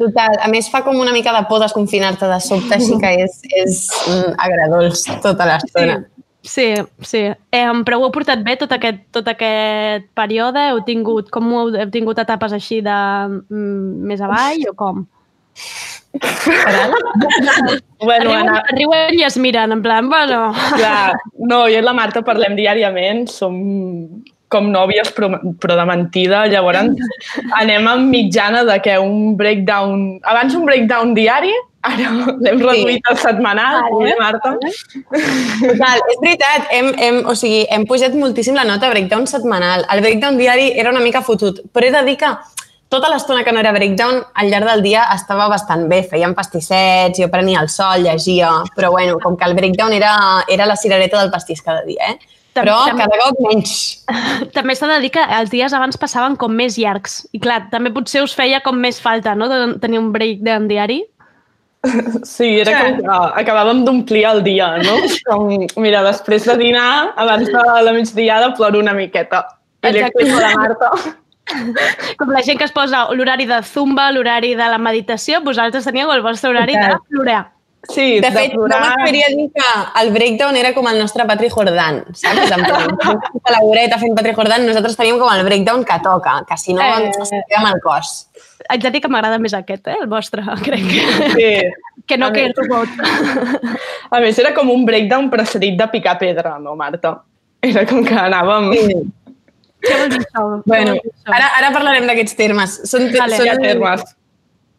Total, a més fa com una mica de por desconfinar-te de sobte, així que és, és mm, agradolç tota l'estona. Sí, sí. Eh, però ho heu portat bé tot aquest, tot aquest període? Heu tingut, com ho heu, heu tingut etapes així de mm, més avall o com? Bueno, riuen, Anna- riuen i es miren, en plan, bueno... Clar, no, jo i la Marta parlem diàriament, som com nòvies però, però de mentida, llavors anem amb mitjana de que un breakdown, abans un breakdown diari, ara l'hem reduït al setmanal, Vale. eh, Marta? Total, és veritat, hem, hem, o sigui, hem pujat moltíssim la nota breakdown setmanal. El breakdown diari era una mica fotut, però he de dir que tota l'estona que no era breakdown, al llarg del dia estava bastant bé. Fèiem pastissets, jo prenia el sol, llegia, però bueno, com que el breakdown era, era la cirereta del pastís cada dia, eh? Però També- cada cop menys. També s'ha de dir que els dies abans passaven com més llargs. I clar, també potser us feia com més falta, no?, tenir un break de diari. Sí, era com que acabàvem d'omplir el dia, no? Com, mira, després de dinar, abans de la migdiada, ploro una miqueta. I li Exacte. explico a la Marta. Com la gent que es posa l'horari de zumba, l'horari de la meditació, vosaltres teníeu el vostre horari de plorar. Sí, de fet, no m'atreviria a dir que el breakdown era com el nostre Patri Jordan, saps? En plan, a la horeta fent Patri Jordan, nosaltres teníem com el breakdown que toca, que si no Eh. ens queda amb el cos. Haig de dir que m'agrada més aquest, eh, el vostre, crec. Sí. Que no que el robot. A més, era com un breakdown precedit de picar pedra, no, Marta? Era com que anàvem... Sí. Què vol dir això? Bueno, dir això? ara, ara parlarem d'aquests termes. Són, te Vale. són ha termes.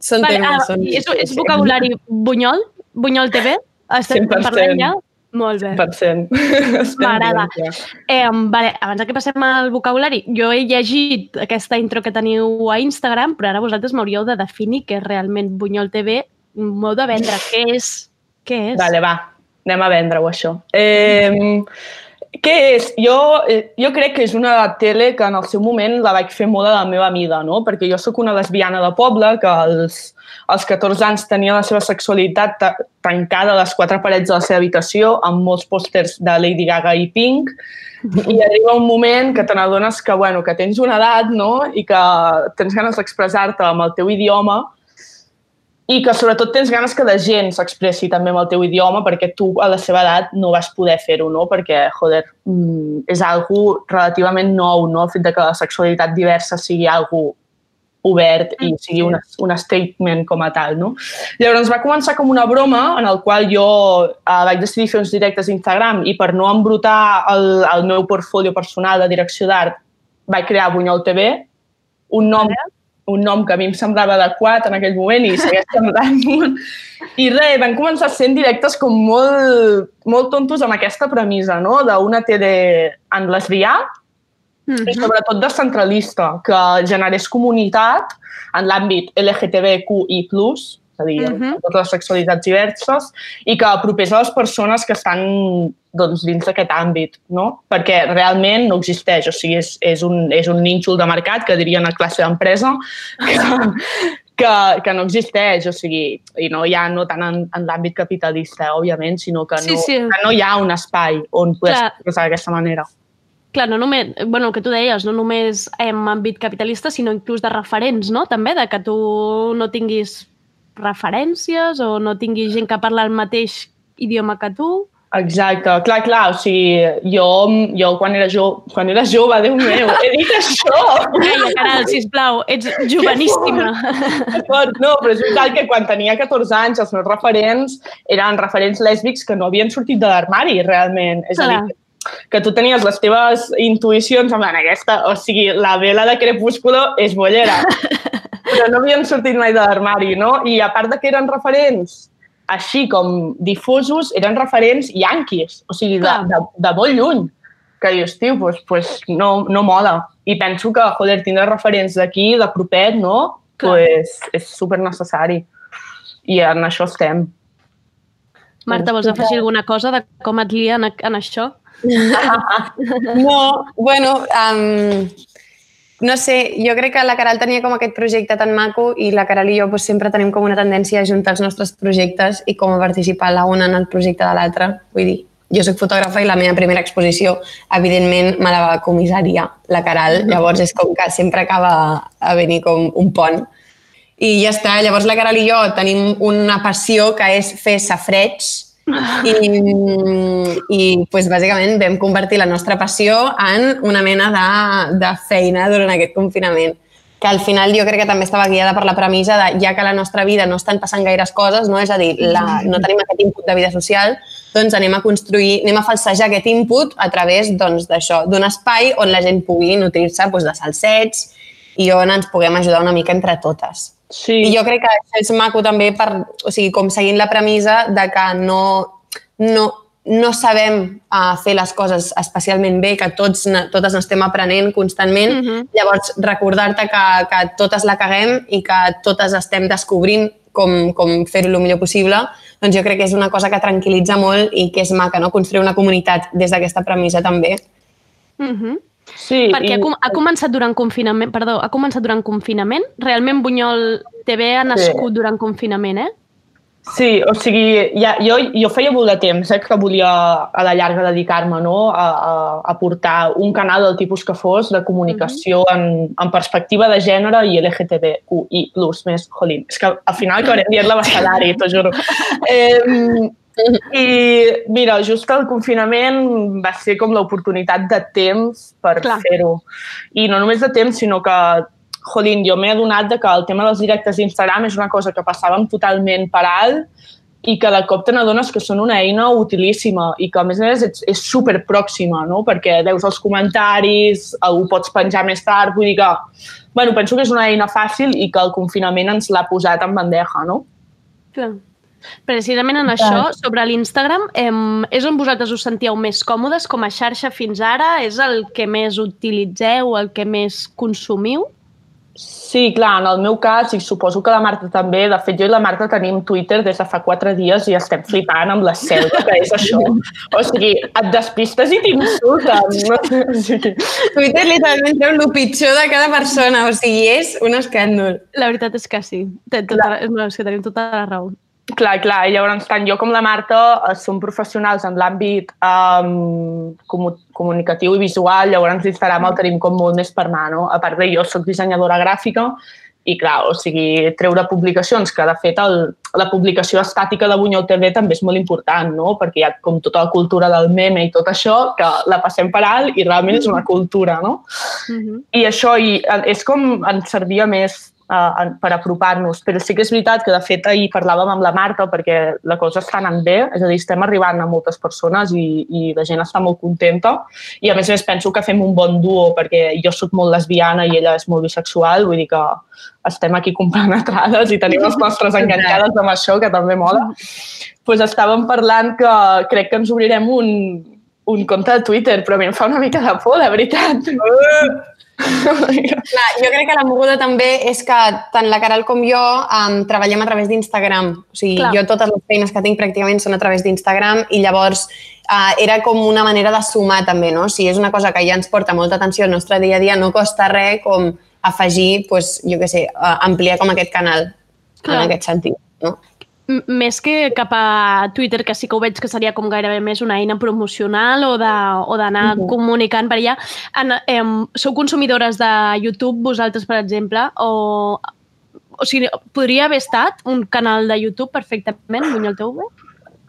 Són Vale, termes. ah, Són... és, és vocabulari bunyol? Bunyol TV? Estem 100%. parlant ja? Molt bé. 100%. Estem M'agrada. ja. Eh, vale, abans que passem al vocabulari, jo he llegit aquesta intro que teniu a Instagram, però ara vosaltres m'hauríeu de definir què és realment Bunyol TV. M'heu de vendre. Què és? Què és? Vale, va, anem a vendre-ho, això. Eh, què és? Jo, eh, jo crec que és una tele que en el seu moment la vaig fer molt a la meva mida, no? Perquè jo sóc una lesbiana de poble que als, als 14 anys tenia la seva sexualitat ta tancada a les quatre parets de la seva habitació amb molts pòsters de Lady Gaga i Pink i arriba un moment que te n'adones que, bueno, que tens una edat no? i que tens ganes d'expressar-te amb el teu idioma i que sobretot tens ganes que la gent s'expressi també amb el teu idioma perquè tu a la seva edat no vas poder fer-ho, no? Perquè, joder, mm, és algo relativament nou, no? El fet de que la sexualitat diversa sigui algo obert i sigui un, un statement com a tal. No? Llavors va començar com una broma en el qual jo eh, vaig decidir fer uns directes a Instagram i per no embrutar el, el meu portfolio personal de direcció d'art vaig crear Bunyol TV, un nom, un nom que a mi em semblava adequat en aquell moment i segueix semblant. I res, van començar sent directes com molt, molt tontos amb aquesta premissa, no? d'una tele en lesbià mm -hmm. i sobretot descentralista, que generés comunitat en l'àmbit LGTBQI+, és a dir, mm -hmm. totes les sexualitats diverses, i que apropés a les persones que estan doncs, dins d'aquest àmbit, no? Perquè realment no existeix, o sigui, és, és, un, és un nínxol de mercat, que dirien a classe d'empresa, que, que, que no existeix, o sigui, i no hi ha no tant en, en l'àmbit capitalista, òbviament, sinó que no, sí, sí. que no hi ha un espai on poder expressar d'aquesta manera. Clar, no només, bueno, el que tu deies, no només en àmbit capitalista, sinó inclús de referents, no? També, de que tu no tinguis referències o no tinguis gent que parla el mateix idioma que tu. Exacte, clar, clar, o sigui, jo, jo quan era, jo, quan era jove, Déu meu, he dit això! Calla, Caral, sisplau, ets joveníssima. No, però és veritat que quan tenia 14 anys els meus referents eren referents lèsbics que no havien sortit de l'armari, realment. És clar. a dir, que tu tenies les teves intuïcions amb aquesta, o sigui, la vela de Crepúsculo és bollera, però no havien sortit mai de l'armari, no? I a part de que eren referents així com difusos, eren referents yanquis, o sigui, de, de, de molt lluny, que dius, tio, pues, pues no, no mola. I penso que, joder, tindre referents d'aquí, de propet, no? Pues és super necessari. I en això estem. Marta, vols afegir alguna cosa de com et lia en, en això? no, bueno, um, no sé, jo crec que la Caral tenia com aquest projecte tan maco i la Caral i jo doncs, sempre tenim com una tendència a juntar els nostres projectes i com a participar la una en el projecte de l'altra. Vull dir, jo sóc fotògrafa i la meva primera exposició, evidentment, me la va comissariar la Caral, llavors és com que sempre acaba a venir com un pont. I ja està, llavors la Caral i jo tenim una passió que és fer safreig, i, i pues, bàsicament vam convertir la nostra passió en una mena de, de feina durant aquest confinament que al final jo crec que també estava guiada per la premissa de ja que a la nostra vida no estan passant gaires coses, no? és a dir, la, no tenim aquest input de vida social, doncs anem a construir, anem a falsejar aquest input a través doncs, d'això, d'un espai on la gent pugui nutrir-se doncs, de salsets i on ens puguem ajudar una mica entre totes. Sí. I jo crec que això és maco també per, o sigui, com seguint la premissa de que no, no, no sabem uh, fer les coses especialment bé, que tots, totes n'estem aprenent constantment. Mm -hmm. Llavors, recordar-te que, que totes la caguem i que totes estem descobrint com, com fer-ho el millor possible, doncs jo crec que és una cosa que tranquil·litza molt i que és maca, no? construir una comunitat des d'aquesta premissa també. Mm -hmm. Sí, Perquè i... ha, ha començat durant confinament, perdó, ha començat durant confinament? Realment Bunyol TV ha nascut sí. durant confinament, eh? Sí, o sigui, ja, jo, jo feia molt de temps eh, que volia a la llarga dedicar-me no? a, a, a portar un canal del tipus que fos de comunicació mm -hmm. en, en perspectiva de gènere i LGTBQI+, més, jolín, és que al final acabarem dient la bastalari, t'ho juro. Eh, i mira, just el confinament va ser com l'oportunitat de temps per fer-ho. I no només de temps, sinó que, jodint, jo m'he adonat de que el tema dels directes d'Instagram és una cosa que passàvem totalment per alt i que de cop te n'adones que són una eina utilíssima i que, a més a més, és, és super pròxima, no? perquè veus els comentaris, ho pots penjar més tard, vull dir que, bueno, penso que és una eina fàcil i que el confinament ens l'ha posat en bandeja, no? Clar. Precisament en això, sobre l'Instagram, és on vosaltres us sentíeu més còmodes com a xarxa fins ara? És el que més utilitzeu, el que més consumiu? Sí, clar, en el meu cas, i suposo que la Marta també, de fet jo i la Marta tenim Twitter des de fa quatre dies i estem flipant amb la selva que és això. O sigui, et despistes i t'insulten. No? O sigui... Twitter literalment treu el pitjor de cada persona, o sigui, és un escàndol. La veritat és que sí, tota, no, és que tenim tota la raó. Clar, clar, i llavors tant jo com la Marta eh, som professionals en l'àmbit um, comunicatiu i visual, llavors l'Instagram el tenim com molt més per mà, no? A part de jo soc dissenyadora gràfica i clar, o sigui, treure publicacions, que de fet el, la publicació estàtica de Bunyol TV també és molt important, no? perquè hi ha com tota la cultura del meme i tot això, que la passem per alt i realment és una cultura, no? Mm -hmm. I això i, és com ens servia més uh, per apropar-nos. Però sí que és veritat que, de fet, ahir parlàvem amb la Marta perquè la cosa està anant bé, és a dir, estem arribant a moltes persones i, i la gent està molt contenta. I, a més a més, penso que fem un bon duo perquè jo sóc molt lesbiana i ella és molt bisexual, vull dir que estem aquí comprant entrades i tenim les nostres enganxades amb això, que també mola. Doncs pues estàvem parlant que crec que ens obrirem un, un compte de Twitter, però a mi em fa una mica de por, de veritat. Clar, jo crec que la moguda també és que tant la Caral com jo um, treballem a través d'Instagram. O sigui, Clar. jo totes les feines que tinc pràcticament són a través d'Instagram i llavors uh, era com una manera de sumar també, no? Si és una cosa que ja ens porta molta atenció al nostre dia a dia, no costa res com afegir, pues, jo què sé, uh, ampliar com aquest canal Clar. en aquest sentit, no? Més que cap a Twitter, que sí que ho veig que seria com gairebé més una eina promocional o d'anar uh -huh. comunicant per allà. En, eh, sou consumidores de YouTube, vosaltres, per exemple, o, o sigui, podria haver estat un canal de YouTube perfectament, Bunyol TV?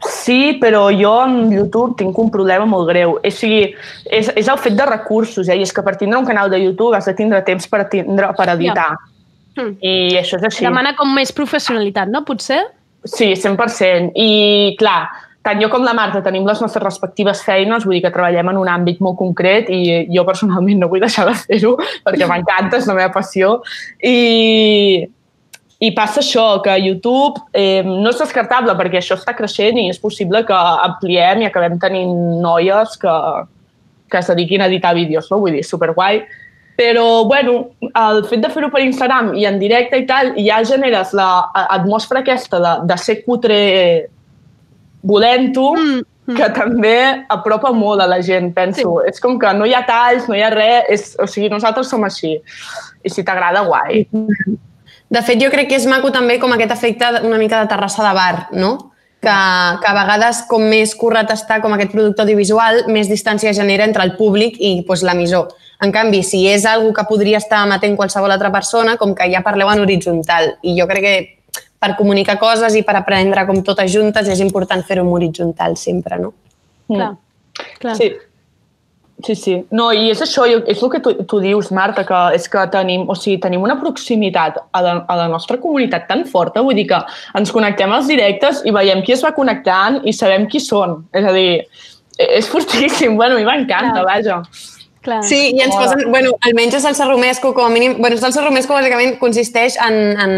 Sí, però jo en YouTube tinc un problema molt greu. És, o sigui, és, és el fet de recursos, eh? i és que per tindre un canal de YouTube has de tindre temps per, tindre, per editar. Ja. Mm. I això és així. Demana com més professionalitat, no? Potser? Sí, 100%. I, clar, tant jo com la Marta tenim les nostres respectives feines, vull dir que treballem en un àmbit molt concret i jo personalment no vull deixar de fer-ho perquè m'encanta, és la meva passió. I, i passa això, que YouTube eh, no és descartable perquè això està creixent i és possible que ampliem i acabem tenint noies que, que es dediquin a editar vídeos, no? Vull dir, superguai. Però, bueno, el fet de fer-ho per Instagram i en directe i tal, ja generes l'atmosfera aquesta de, de ser cutre volent-ho, mm, mm. que també apropa molt a la gent, penso. Sí. És com que no hi ha talls, no hi ha res, és, o sigui, nosaltres som així. I si t'agrada, guai. De fet, jo crec que és maco també com aquest efecte una mica de terrassa de bar, no? Que, que a vegades com més currat està com aquest producte audiovisual, més distància genera entre el públic i pues, l'emissor. En canvi, si és algo que podria estar amatent qualsevol altra persona, com que ja parleu en horitzontal. I jo crec que per comunicar coses i per aprendre com totes juntes és important fer-ho en horitzontal sempre, no? Mm. Clar. Clar. Sí. Sí, sí. No, i és això, és el que tu, tu dius, Marta, que és que tenim, o sigui, tenim una proximitat a la, a la nostra comunitat tan forta, vull dir que ens connectem als directes i veiem qui es va connectant i sabem qui són. És a dir, e, és fortíssim. Bueno, a mi m'encanta, vaja. Clar. Sí, i ens posen, bueno, almenys a salsa romesco, com a mínim, bueno, salsa romesco bàsicament consisteix en, en,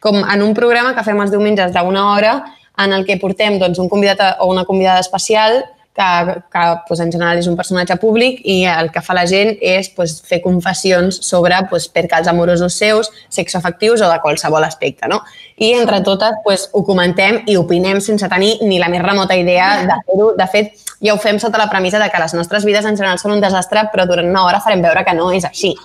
com en un programa que fem els diumenges d'una hora en el que portem doncs, un convidat o una convidada especial que, que pues, en general és un personatge públic i el que fa la gent és pues, fer confessions sobre pues, percals amorosos seus, sexoafectius o de qualsevol aspecte. No? I entre totes pues, ho comentem i opinem sense tenir ni la més remota idea de fer-ho. De fet, ja ho fem sota la premissa de que les nostres vides en general són un desastre, però durant una hora farem veure que no és així.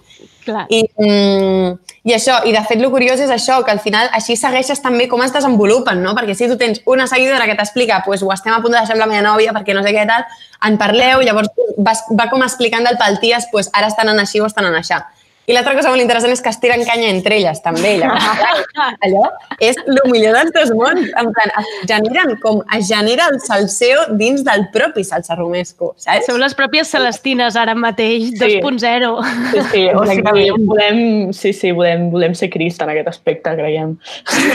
Clar. I, mm, I això, i de fet el curiós és això, que al final així segueixes també com es desenvolupen, no? Perquè si tu tens una seguidora que t'explica pues, ho estem a punt de deixar amb la meva nòvia perquè no sé què tal, en parleu, llavors vas, va com explicant del palties, pues, ara estan en així o estan en això. I l'altra cosa molt interessant és que es tiren canya entre elles, també. Llavors, allò és el millor dels dos mons. En plan, es generen com es genera el salseo dins del propi salsa romesco, saps? Som les pròpies celestines ara mateix, sí. 2.0. Sí, sí, o sigui, volem, sí, sí, volem, volem ser Crist en aquest aspecte, creiem.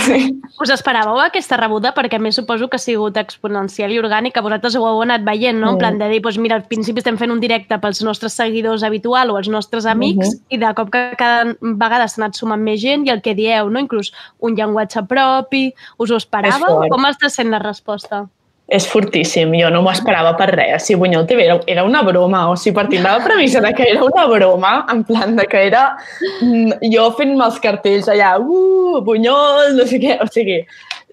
Sí. Us esperàveu aquesta rebuda? Perquè més suposo que ha sigut exponencial i orgànica. Vosaltres ho heu anat veient, no? En plan de dir, doncs mira, al principi estem fent un directe pels nostres seguidors habitual o els nostres amics uh -huh. i de cop cop que cada vegada s'ha anat sumant més gent i el que dieu, no? inclús un llenguatge propi, us ho esperàveu? Com està sent la resposta? És fortíssim, jo no m'ho esperava per res. Sigui, Bunyol TV era, era una broma, o sigui, partint de la premissa de que era una broma, en plan de que era mm, jo fent-me els cartells allà, uh, Bunyol, no sé què, o sigui,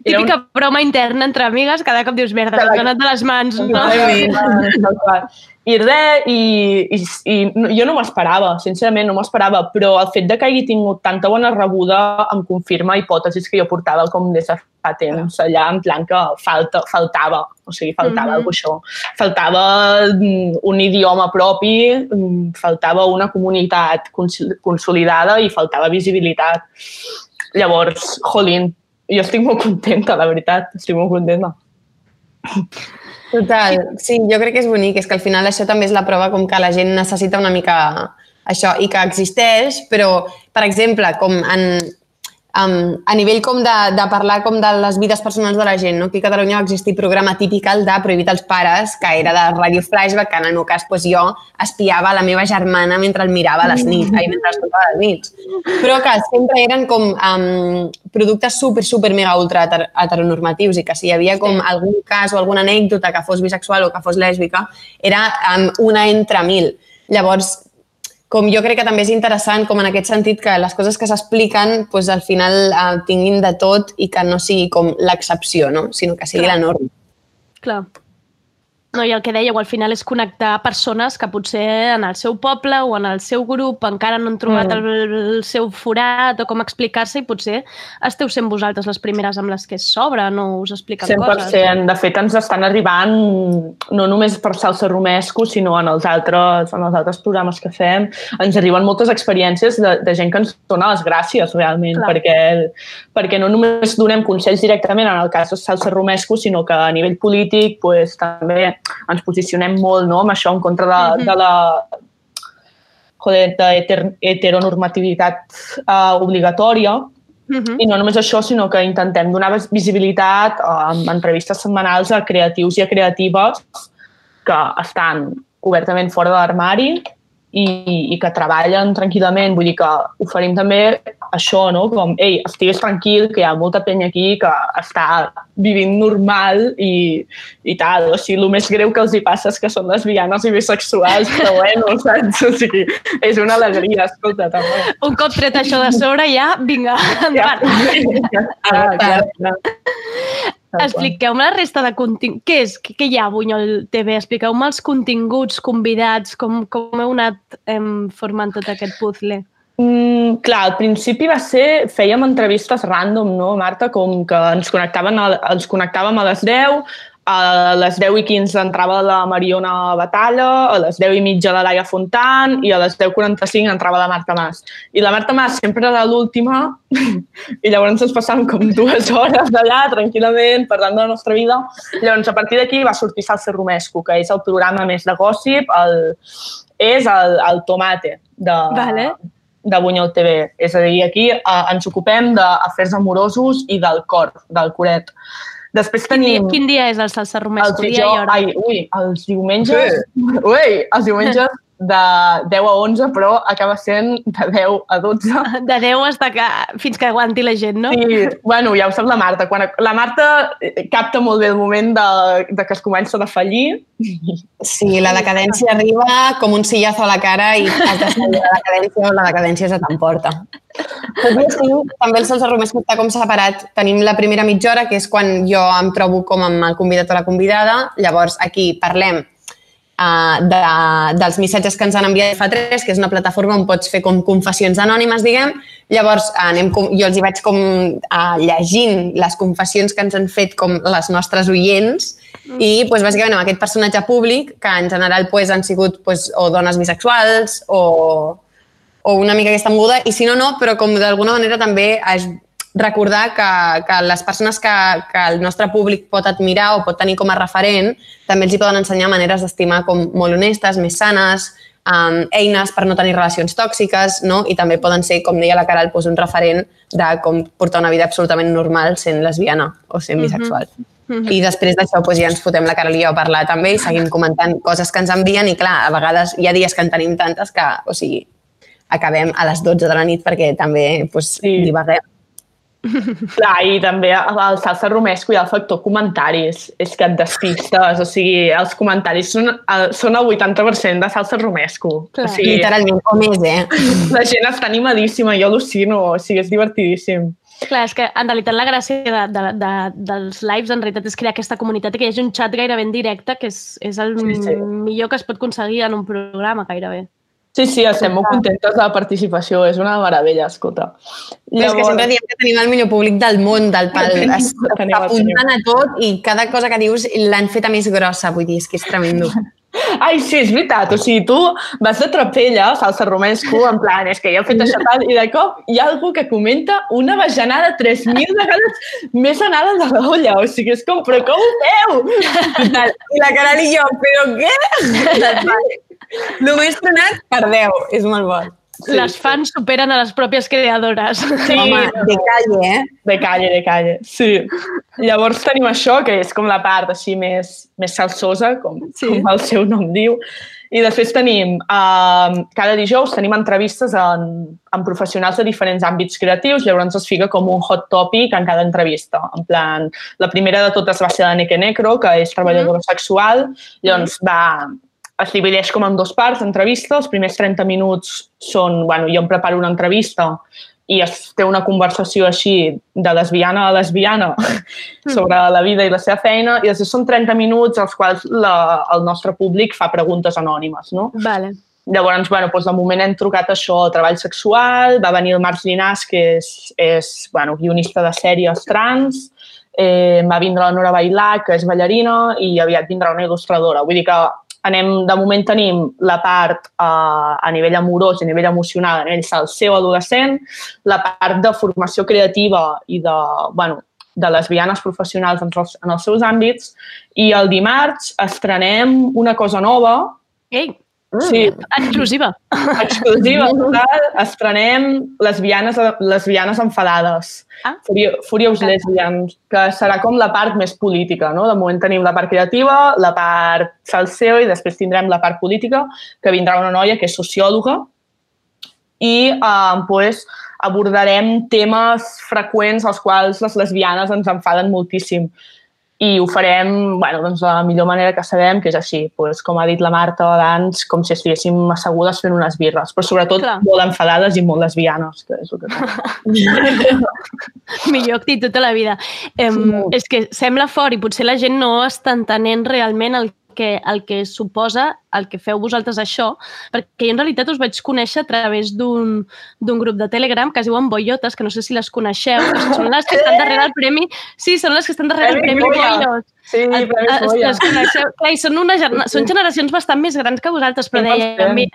Típica un... broma interna entre amigues, cada cop dius, merda, s'ha anat de les mans, no? I res, i, i, i jo no m'esperava, sincerament no m'esperava, però el fet de que hagi tingut tanta bona rebuda em confirma hipòtesis que jo portava com des de fa temps allà, en plan que falta, faltava, o sigui, faltava mm -hmm. això. Faltava mm, un idioma propi, mm, faltava una comunitat consolidada i faltava visibilitat. Llavors, jolín, jo estic molt contenta, la veritat, estic molt contenta. Total, sí, jo crec que és bonic, és que al final això també és la prova com que la gent necessita una mica això i que existeix, però, per exemple, com en, um, a nivell com de, de parlar com de les vides personals de la gent. No? Aquí a Catalunya va existir programa típic de Prohibit als pares, que era de Radio Flashback, que en el meu cas doncs, jo espiava la meva germana mentre el mirava a les nits, ai, mentre escoltava a les nits. Però que sempre eren com um, productes super, super, mega, ultra heteronormatius i que si hi havia com sí. algun cas o alguna anècdota que fos bisexual o que fos lèsbica, era um, una entre mil. Llavors, com jo crec que també és interessant, com en aquest sentit, que les coses que s'expliquen doncs, al final eh, tinguin de tot i que no sigui com l'excepció, no? sinó que sigui Clar. la norma. Clar. No, I el que dèieu, al final és connectar persones que potser en el seu poble o en el seu grup encara no han trobat mm. el, el seu forat o com explicar-se i potser esteu sent vosaltres les primeres amb les que s'obren o us expliquen 100%. coses. 100%. De fet, ens estan arribant no només per Salsa Romesco, sinó en els altres, en els altres programes que fem. Ens arriben moltes experiències de, de gent que ens dona les gràcies, realment, perquè, perquè no només donem consells directament en el cas de Salsa Romesco, sinó que a nivell polític pues, també ens posicionem molt no, amb això en contra de, mm -hmm. de la joder, de heteronormativitat uh, obligatòria uh -huh. i no només això, sinó que intentem donar visibilitat uh, amb entrevistes setmanals a creatius i a creatives que estan obertament fora de l'armari i, i que treballen tranquil·lament. Vull dir que oferim també això, no? Com, ei, estigues tranquil, que hi ha molta penya aquí que està vivint normal i, i tal. O sigui, el més greu que els hi passa és que són lesbianes i bisexuals, però bueno, saps? O sigui, és una alegria, escolta, també. Un cop tret això de sobre, ja, vinga, endavant. Ja. Ah, clar, clar. Expliqueu-me la resta de contingut. Què és? Què hi ha a Bunyol TV? Expliqueu-me els continguts, convidats, com, com heu anat em, formant tot aquest puzzle. Mm, clar, al principi va ser, fèiem entrevistes random, no, Marta? Com que ens, connectaven a, ens connectàvem a les 10, a les 10 i 15 entrava la Mariona Batalla, a les 10 i mitja la Laia Fontant i a les 10.45 entrava la Marta Mas. I la Marta Mas sempre era l'última i llavors ens passàvem com dues hores d'allà tranquil·lament parlant de la nostra vida. Llavors a partir d'aquí va sortir Salsa Romesco, que és el programa més de gossip, el, és el, el tomate de, vale de Bunyol TV. És a dir, aquí eh, ens ocupem d'afers amorosos i del cor, del coret. Després tenim... Quin dia, quin dia és el salsa romesco? El dia i hora? Ai, ui, els diumenges... Sí. Ui, els diumenges de 10 a 11, però acaba sent de 10 a 12. De 10 hasta que, fins que aguanti la gent, no? Sí, bueno, ja ho sap la Marta. Quan la Marta capta molt bé el moment de, de que es comença a fallir. Sí, la decadència arriba com un sillazo a la cara i has de salir la decadència o la decadència se t'emporta. també el Salsa Romés està com separat. Tenim la primera mitja hora, que és quan jo em trobo com amb el convidat o la convidada. Llavors, aquí parlem uh, de, dels missatges que ens han enviat fa 3 que és una plataforma on pots fer com confessions anònimes, diguem. Llavors, anem com, jo els hi vaig com uh, llegint les confessions que ens han fet com les nostres oients mm. i, pues, bàsicament, amb aquest personatge públic, que en general pues, han sigut pues, o dones bisexuals o, o una mica aquesta moguda, i si no, no, però com d'alguna manera també es, recordar que, que les persones que, que el nostre públic pot admirar o pot tenir com a referent també els hi poden ensenyar maneres d'estimar com molt honestes, més sanes, um, eines per no tenir relacions tòxiques, no? i també poden ser, com deia la Caral, doncs un referent de com portar una vida absolutament normal sent lesbiana o sent bisexual. Mm -hmm. I després d'això doncs, ja ens fotem la Caral i jo a parlar també i seguim comentant coses que ens envien i clar, a vegades hi ha dies que en tenim tantes que, o sigui, acabem a les 12 de la nit perquè també doncs, sí. divaguem. Clar, i també al salsa romesco hi ha el factor comentaris. És que et despistes, o sigui, els comentaris són, són el 80% de salsa romesco. Clar. O sigui, Literalment, com és, eh? La gent està animadíssima, jo al·lucino, o sigui, és divertidíssim. Clar, és que en realitat la gràcia de, de, de, dels lives en realitat és crear aquesta comunitat i que hi hagi un xat gairebé en directe, que és, és el Sí, sí. millor que es pot aconseguir en un programa gairebé. Sí, sí, estem molt contentes de la participació, és una meravella, escolta. Però és que sempre diem que tenim el millor públic del món, del pal. Tenim, Es tenim, apunten a tot i cada cosa que dius l'han feta més grossa, vull dir, és que és tremendo. Ai, sí, és veritat. O sigui, tu vas de trapella, salsa romesco, en plan, és que jo he fet això tal, i de cop hi ha algú que comenta una bajanada 3.000 vegades més anada de l'olla. O sigui, és com, però com ho feu? I la Caral i jo, però què? Només tronat per 10, és molt bo. Sí. Les fans superen a les pròpies creadores. Sí, Home, de calle, eh? De calle, de calle, sí. Llavors tenim això, que és com la part així més, més salsosa, com, sí. com el seu nom diu. I després tenim, uh, cada dijous tenim entrevistes en, en professionals de diferents àmbits creatius, llavors es fica com un hot topic en cada entrevista. En plan, la primera de totes va ser la Neke Necro, que és treballadora sexual, llavors va, es divideix com en dos parts, entrevista. Els primers 30 minuts són, bueno, jo em preparo una entrevista i es té una conversació així de lesbiana a lesbiana sobre la vida i la seva feina i després són 30 minuts als quals la, el nostre públic fa preguntes anònimes, no? Vale. Llavors, bueno, doncs de moment hem trucat això al treball sexual, va venir el Marc Llinàs, que és, és bueno, guionista de sèries trans, eh, va vindre la Nora Bailà, que és ballarina, i aviat vindrà una il·lustradora. Vull dir que anem, de moment tenim la part eh, a nivell amorós a nivell emocional, a nivell salseu adolescent, la part de formació creativa i de, bueno, de lesbianes professionals en els, en els seus àmbits, i el dimarts estrenem una cosa nova. Ei, Sí. Exclusiva. Exclusiva, total. Estrenem lesbianes, lesbianes enfadades. Ah. Furio, Furious Lesbians, que serà com la part més política, no? De moment tenim la part creativa, la part salseo i després tindrem la part política, que vindrà una noia que és sociòloga i eh, pues, abordarem temes freqüents als quals les lesbianes ens enfaden moltíssim i ho farem bueno, doncs, de la millor manera que sabem, que és així, pues, com ha dit la Marta abans, com si estiguéssim assegudes fent unes birres, però sobretot Clar. molt enfadades i molt lesbianes, que és el que Millor actitud de la vida. Em, és que sembla fort i potser la gent no està entenent realment el que, el que suposa el que feu vosaltres això, perquè jo en realitat us vaig conèixer a través d'un d'un grup de Telegram que es diuen Boyotes, que no sé si les coneixeu, que són les que estan darrere el premi... Sí, són les que estan darrere el Premi. Boyos. Sí, El- Goya. les coneixeu? Clar, i són, una, són generacions bastant més grans que vosaltres, però 100%. deia, mi,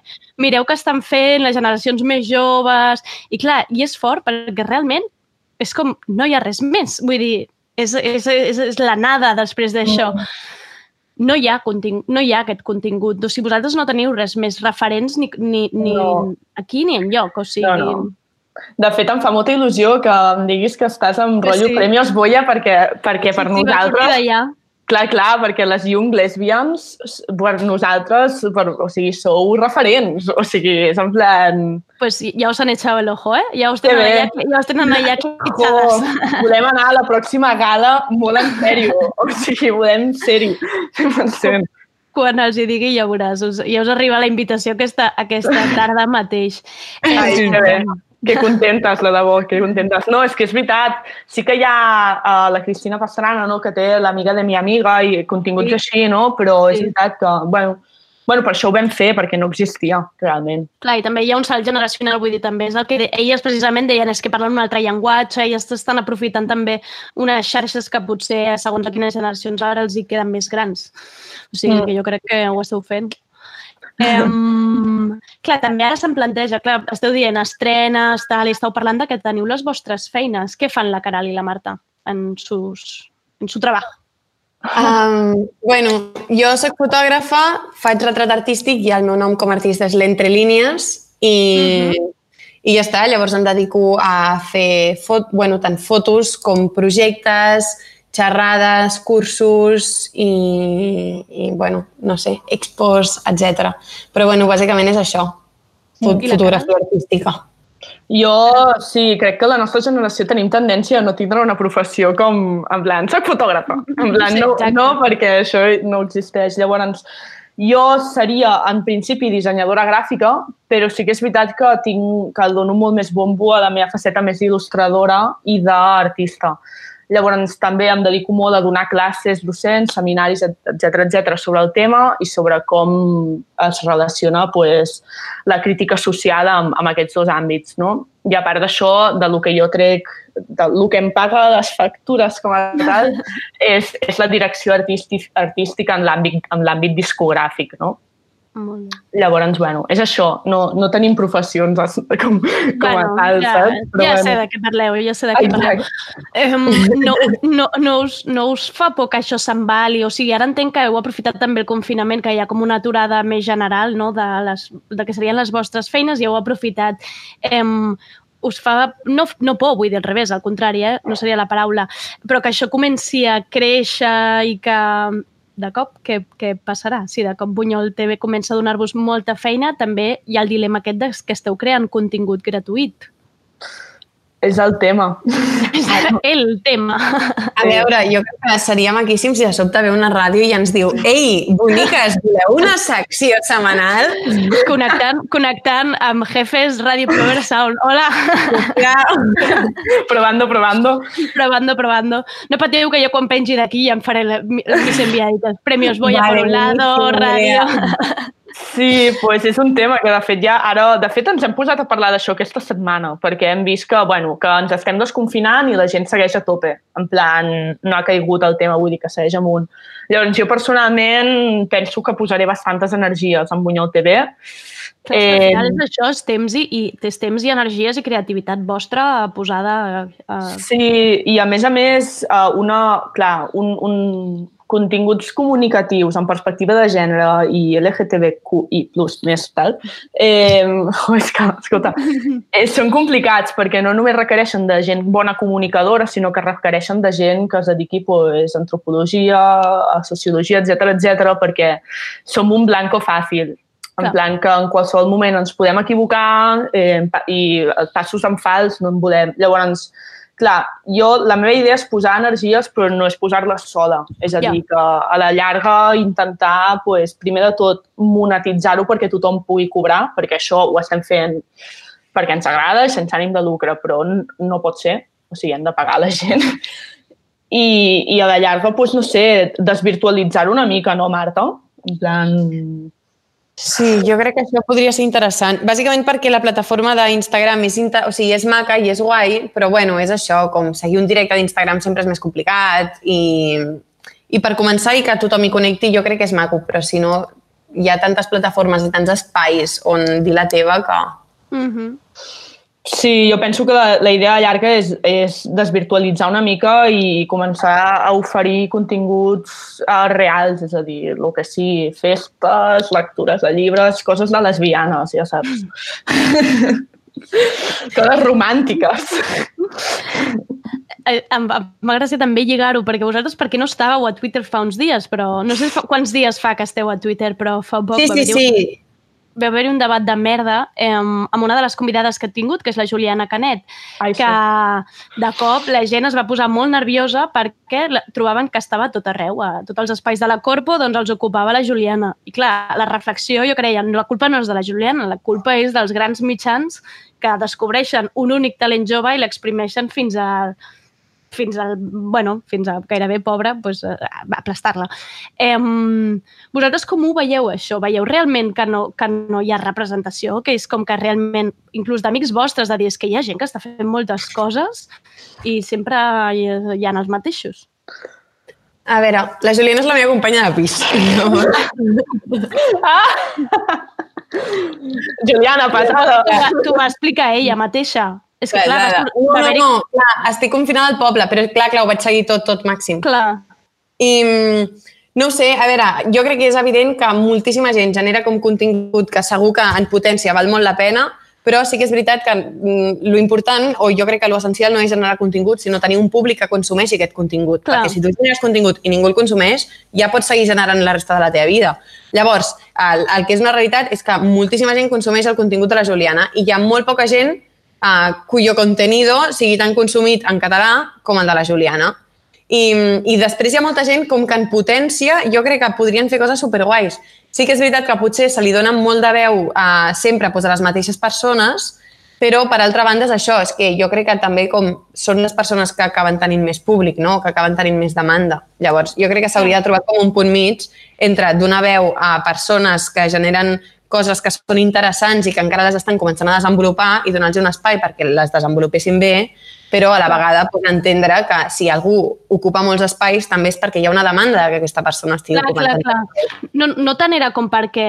mireu què estan fent les generacions més joves... I clar, i és fort perquè realment és com, no hi ha res més. Vull dir, és, és, és, és la nada després d'això. No hi, ha no hi ha aquest contingut. O sigui, vosaltres no teniu res més referents ni, ni, ni No. aquí ni enlloc. O sigui, No, no. De fet, em fa molta il·lusió que em diguis que estàs amb Que rotllo sí. Premios Goya perquè, perquè per Sí, sí, vaig nosaltres... d'allà. Clar, clar, perquè les Young Lesbians, per nosaltres, per, o sigui, sou referents. O sigui, és en plan... Pues ya os han echado el ojo, ¿eh? Os Que tenen allà, ja us tenen allà Oh, fitxades. volem anar a la pròxima gala molt en sèrio. O sigui, volem ser-hi. 100%. Quan els hi digui ja veuràs, us, ja us arriba la invitació aquesta, aquesta tarda mateix. Ai, Eh, que bé. Que contentes, la de bo, que contentes. No, és que és veritat. Sí que hi ha uh, la Cristina Pastrana, no?, que té l'amiga de mi amiga i continguts Sí. així, no? Però és Sí. veritat que, bueno, bueno, per això ho vam fer, perquè no existia, realment. Clar, i també hi ha un salt generacional, vull dir, també és el que elles precisament deien és que parlen un altre llenguatge, elles estan aprofitant també unes xarxes que potser, segons a quines generacions ara, els hi queden més grans. O sigui, Mm. que jo crec que ho esteu fent. Um, clar, també ara se'm planteja, clar, esteu dient estrenes, tal, i esteu parlant de que teniu les vostres feines. Què fan la Caral i la Marta en, sus, en su treball? Um, bueno, jo sóc fotògrafa, faig retrat artístic i el meu nom com a artista és l'Entre Línies i, i ja està. Llavors em dedico a fer fot, bueno, tant fotos com projectes, xerrades, cursos i, i bueno, no sé, expos, etc. Però bueno, bàsicament és això, fot, la fotografia artística. Jo sí, crec que la nostra generació tenim tendència a no tindre una professió com, en plan, soc fotògrafa. En plan, Sí, no, exacte. no, perquè això no existeix. Llavors, Jo seria, en principi, dissenyadora gràfica, però sí que és veritat que, tinc, que dono molt més bombo a la meva faceta més il·lustradora i d'artista. Llavors, també em dedico molt a donar classes docents, seminaris, etc etc sobre el tema i sobre com es relaciona pues, la crítica social amb, amb aquests dos àmbits. No? I a part d'això, de lo que jo trec, de lo que em paga les factures com a tal, és, és la direcció artístic, artística en l'àmbit discogràfic. No? Molt bé. Llavors, bueno, és això, no, no tenim professions com, com bueno, a tal, ja, saps? ja sé de què parleu, ja sé de què parleu. Eh, no, no, no, us, no us fa por que això s'embali? O sigui, ara entenc que heu aprofitat també el confinament, que hi ha com una aturada més general no? de, les, de que serien les vostres feines i heu aprofitat. Eh, us fa, no, no por, vull dir al revés, al contrari, eh? no seria la paraula, però que això comenci a créixer i que de cop què, què passarà? Si de cop Bunyol TV comença a donar-vos molta feina, també hi ha el dilema aquest de que esteu creant contingut gratuït. És el tema. És el tema. A veure, jo crec que seria maquíssim si de sobte ve una ràdio i ens diu Ei, boniques, voleu una secció setmanal? Connectant, connectant amb Jefes Radio Prover Sound. Hola! probando, probando. Probando, probando. No patiu que jo quan pengi d'aquí ja em faré la, mis enviadites. Premios Boya Vale, por un lado, ràdio... Sí, pues és un tema que de fet ja ara, de fet ens hem posat a parlar d'això aquesta setmana, perquè hem vist que, bueno, que ens estem desconfinant i la gent segueix a tope. En plan, no ha caigut el tema, vull dir que segueix amunt. Llavors, jo personalment penso que posaré bastantes energies en Bunyol TV. Clar, que al final és això, és temps i, i, és temps i energies i creativitat vostra posada... A... Sí, i a més a més, eh, una, clar, un, un, continguts comunicatius en perspectiva de gènere i LGTBQI+, més tal, eh, és que, escolta, eh, són complicats perquè no només requereixen de gent bona comunicadora, sinó que requereixen de gent que es dediqui pues, a antropologia, a sociologia, etc etc perquè som un blanco fàcil. En Clar. plan que en qualsevol moment ens podem equivocar eh, i passos en fals no en volem. Llavors, clar, jo, la meva idea és posar energies, però no és posar-les sola. És a Ja. dir, que a la llarga intentar, pues, primer de tot, monetitzar-ho perquè tothom pugui cobrar, perquè això ho estem fent perquè ens agrada i sense ànim de lucre, però no pot ser. O sigui, hem de pagar la gent. I, i a la llarga, pues, no sé, desvirtualitzar una mica, no, Marta? En plan... Sí, jo crec que això podria ser interessant. Bàsicament perquè la plataforma d'Instagram és, inter... o sigui, és maca i és guai, però bueno, és això, com seguir un directe d'Instagram sempre és més complicat i, i per començar i que tothom hi connecti jo crec que és maco, però si no hi ha tantes plataformes i tants espais on dir la teva que... Mm -hmm. Sí, jo penso que la, la idea llarga és, és desvirtualitzar una mica i començar a oferir continguts uh, reals, és a dir, el que sí, festes, lectures de llibres, coses de lesbianes, ja saps. coses romàntiques. Eh, em- em- M'agradaria també lligar-ho, perquè vosaltres per què no estàveu a Twitter fa uns dies, però no sé fa, quants dies fa que esteu a Twitter, però fa poc Sí, sí, sí. Va haver un debat de merda eh, amb una de les convidades que he tingut, que és la Juliana Canet, Ai, que de cop la gent es va posar molt nerviosa perquè la- trobaven que estava tot arreu, a tots els espais de la Corpo, doncs els ocupava la Juliana. I clar, la reflexió, jo creia, la culpa no és de la Juliana, la culpa és dels grans mitjans que descobreixen un únic talent jove i l'exprimeixen fins a fins al, bueno, fins a gairebé pobra, doncs, aplastar-la. Eh, vosaltres com ho veieu, això? Veieu realment que no, que no hi ha representació? Que és com que realment, inclús d'amics vostres, de dir és que hi ha gent que està fent moltes coses i sempre hi, hi ha els mateixos. A veure, la Juliana és la meva companya de pis. Juliana, patada. T'ho va explicar ella mateixa. És que, clar, Clar, no, no, no, clar, estic confinada al poble, però clar, clar, ho vaig seguir tot, tot màxim. Clar. I mm, no sé, a veure, jo crec que és evident que moltíssima gent genera com contingut que segur que en potència val molt la pena, però sí que és veritat que mm, lo important, o jo crec que lo essencial no és generar contingut, sinó tenir un públic que consumeixi aquest contingut. Clar. Perquè si tu generes contingut i ningú el consumeix, ja pots seguir generant la resta de la teva vida. Llavors, el, el que és una realitat és que moltíssima gent consumeix el contingut de la Juliana i hi ha molt poca gent uh, cuyo contenido sigui tan consumit en català com el de la Juliana. I, I després hi ha molta gent com que en potència jo crec que podrien fer coses superguais. Sí que és veritat que potser se li dona molt de veu a, sempre doncs, a les mateixes persones, però, per altra banda, és això, és que jo crec que també com són les persones que acaben tenint més públic, no? que acaben tenint més demanda. Llavors, jo crec que s'hauria de trobar com un punt mig entre donar veu a persones que generen coses que són interessants i que encara les estan començant a desenvolupar i donar-los un espai perquè les desenvolupessin bé, però a la vegada puc entendre que si algú ocupa molts espais també és perquè hi ha una demanda de que aquesta persona estigui clar, ocupant. Clar, clar. No, no tant era com perquè,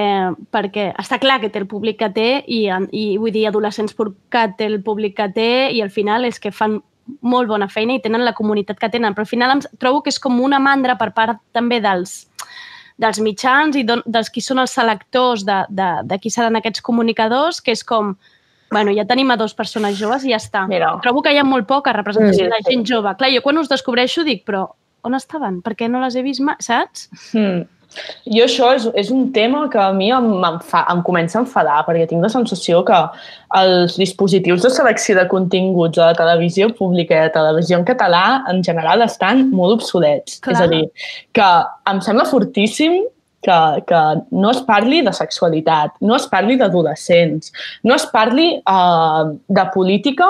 perquè està clar que té el públic que té i, i vull dir, adolescents que té el públic que té i al final és que fan molt bona feina i tenen la comunitat que tenen, però al final em trobo que és com una mandra per part també dels, dels mitjans i don, dels qui són els selectors de, de, de qui seran aquests comunicadors, que és com, bueno, ja tenim a dues persones joves i ja està. Mira. Trobo que hi ha molt poca representació Mm. de gent jove. Clar, jo quan us descobreixo dic, però on estaven? Per què no les he vist mai, saps? Hmm. Jo això és, és un tema que a mi em, em, fa, em comença a enfadar, perquè tinc la sensació que els dispositius de selecció de continguts de la televisió pública i de televisió en català en general estan molt obsolets. Clar. És a dir, que em sembla fortíssim que, que no es parli de sexualitat, no es parli d'adolescents, no es parli uh, de política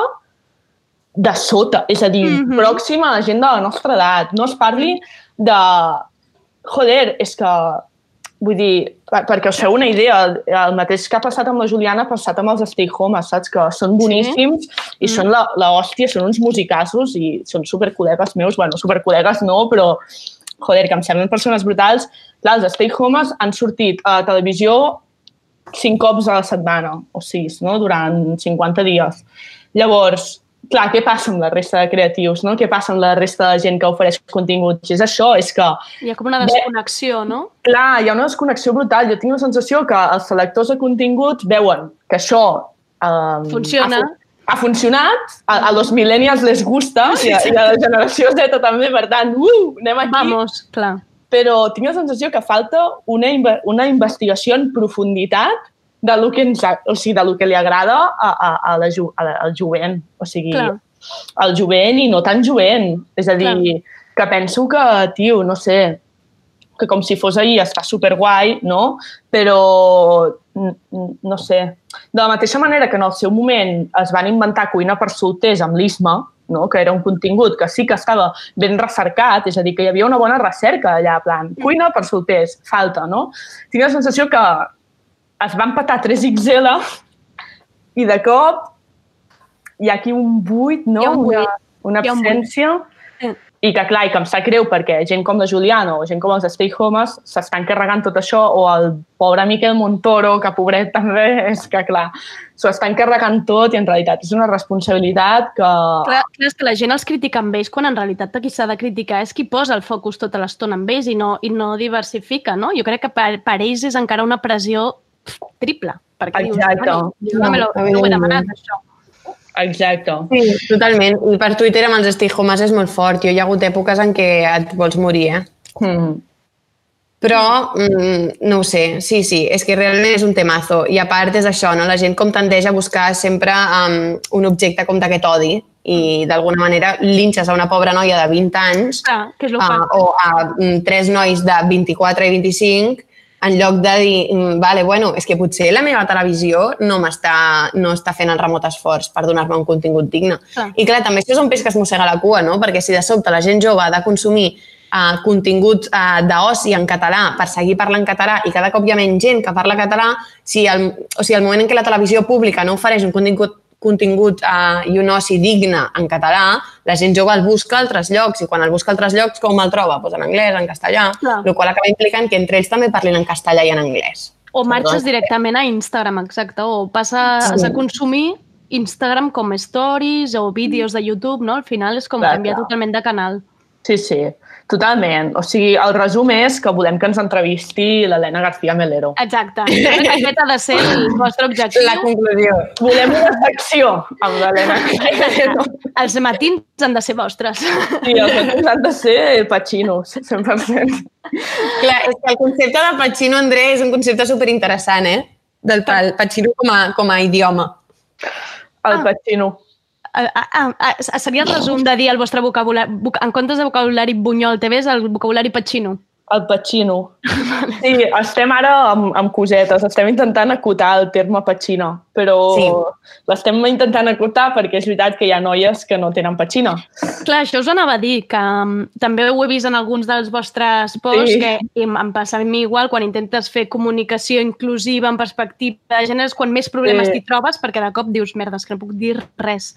de sota, és a dir, mm. -hmm. pròxima a la gent de la nostra edat. No es parli de... Joder, és que... Vull dir, per- perquè us feu una idea, el mateix que ha passat amb la Juliana ha passat amb els Stay Home, saps? Que són boníssims sí? i Mm. són la, la hòstia, són uns musicassos i són supercol·legues meus. Bueno, supercol·legues no, però joder, que em semblen persones brutals. Clar, els Stay Homes han sortit a la televisió cinc cops a la setmana, o sis, no? durant 50 dies. Llavors, clar, què passa amb la resta de creatius? No? Què passa amb la resta de gent que ofereix continguts? És això, és que, Hi ha com una desconnexió, no? clar, hi ha una desconnexió brutal. Jo tinc la sensació que els selectors de continguts veuen que això eh, Funciona. Ha, ha funcionat, a, a los millennials les gusta i a, i a la generació Z també, per tant, uh, anem aquí. Vamos, clar. Però tinc la sensació que falta una, una investigació en profunditat de lo que, ens, o sigui, de lo que li agrada a, a, a la, ju- a la, al jovent. O sigui, Clar. al jovent i no tan jovent. És a dir, que penso que, tio, no sé, que com si fos ahir està superguai, no? Però, no sé, de la mateixa manera que en el seu moment es van inventar cuina per solters amb l'ISMA, no? que era un contingut que sí que estava ben recercat, és a dir, que hi havia una bona recerca allà, plan, cuina per solters, falta, no? Tinc la sensació que es van patar 3XL i de cop hi ha aquí un buit, no? Un buit. Una, una ha un buit. absència i que, clar, i que em sap greu perquè gent com la Juliana o gent com els Stay Homes s'estan carregant tot això, o el pobre Miquel Montoro, que pobret també, és que, clar, s'ho estan carregant tot i en realitat és una responsabilitat que... Clar, clar, és que la gent els critica amb ells quan en realitat qui s'ha de criticar és qui posa el focus tota l'estona amb ells i no, i no diversifica, no? Jo crec que per, per ells és encara una pressió triple. Perquè Exacte. dius, "Bueno, jo no, me lo, no ho he demanat, això. Exacte. Sí, totalment. I per Twitter amb els stay homes és molt fort. Jo hi ha hagut èpoques en què et vols morir, eh? Mm. Però, mm, no ho sé, sí, sí, és que realment és un temazo. I a part és això, no? la gent com tendeix a buscar sempre um, un objecte com d'aquest odi i d'alguna manera linxes a una pobra noia de 20 anys Clar, que és lo uh, o a mm, tres nois de 24 i 25 en lloc de dir, mm, vale, bueno, és que potser la meva televisió no m'està no està fent el remot esforç per donar-me un contingut digne. Clar. I clar, també això és un peix que es mossega la cua, no? Perquè si de sobte la gent jove ha de consumir uh, continguts uh, d'oci en català per seguir parlant català i cada cop hi ha menys gent que parla català, si el, o sigui, el moment en què la televisió pública no ofereix un contingut contingut uh, i un oci digne en català, la gent jove el busca a altres llocs i quan el busca a altres llocs com el troba? Pues en anglès, en castellà, Clar. el qual acaba implicant que entre ells també parlin en castellà i en anglès. O marxes directament a Instagram, exacte, o passes Sí. a consumir Instagram com stories o vídeos de YouTube, no? Al final és com Clar, canviar clar. totalment de canal. Sí, sí, totalment. O sigui, el resum és que volem que ens entrevisti l'Helena García Melero. Exacte. Aquest ha de ser el vostre objectiu. La conclusió. Volem una secció amb l'Helena Melero. Els matins han de ser vostres. Sí, els altres han de ser patxinos, 100%. Clar, és que el concepte de Pacino, André, és un concepte superinteressant, eh? Del pal, Pacino com a, com a idioma. El patxino. Ah, ah, seria el resum de dir el vostre vocabulari... voc- En comptes de vocabulari bunyol TV és el vocabulari patxino. El patxino. Sí, estem ara amb, amb cosetes, estem intentant acotar el terme patxina, però Sí. l'estem intentant acotar perquè és veritat que hi ha noies que no tenen patxina. Clar, això us anava a dir, que um, també ho he vist en alguns dels vostres posts, Sí. que em, em passa a mi igual quan intentes fer comunicació inclusiva en perspectiva de gènere, és quan més problemes Sí. t'hi trobes, perquè de cop dius, merdes, que no puc dir res.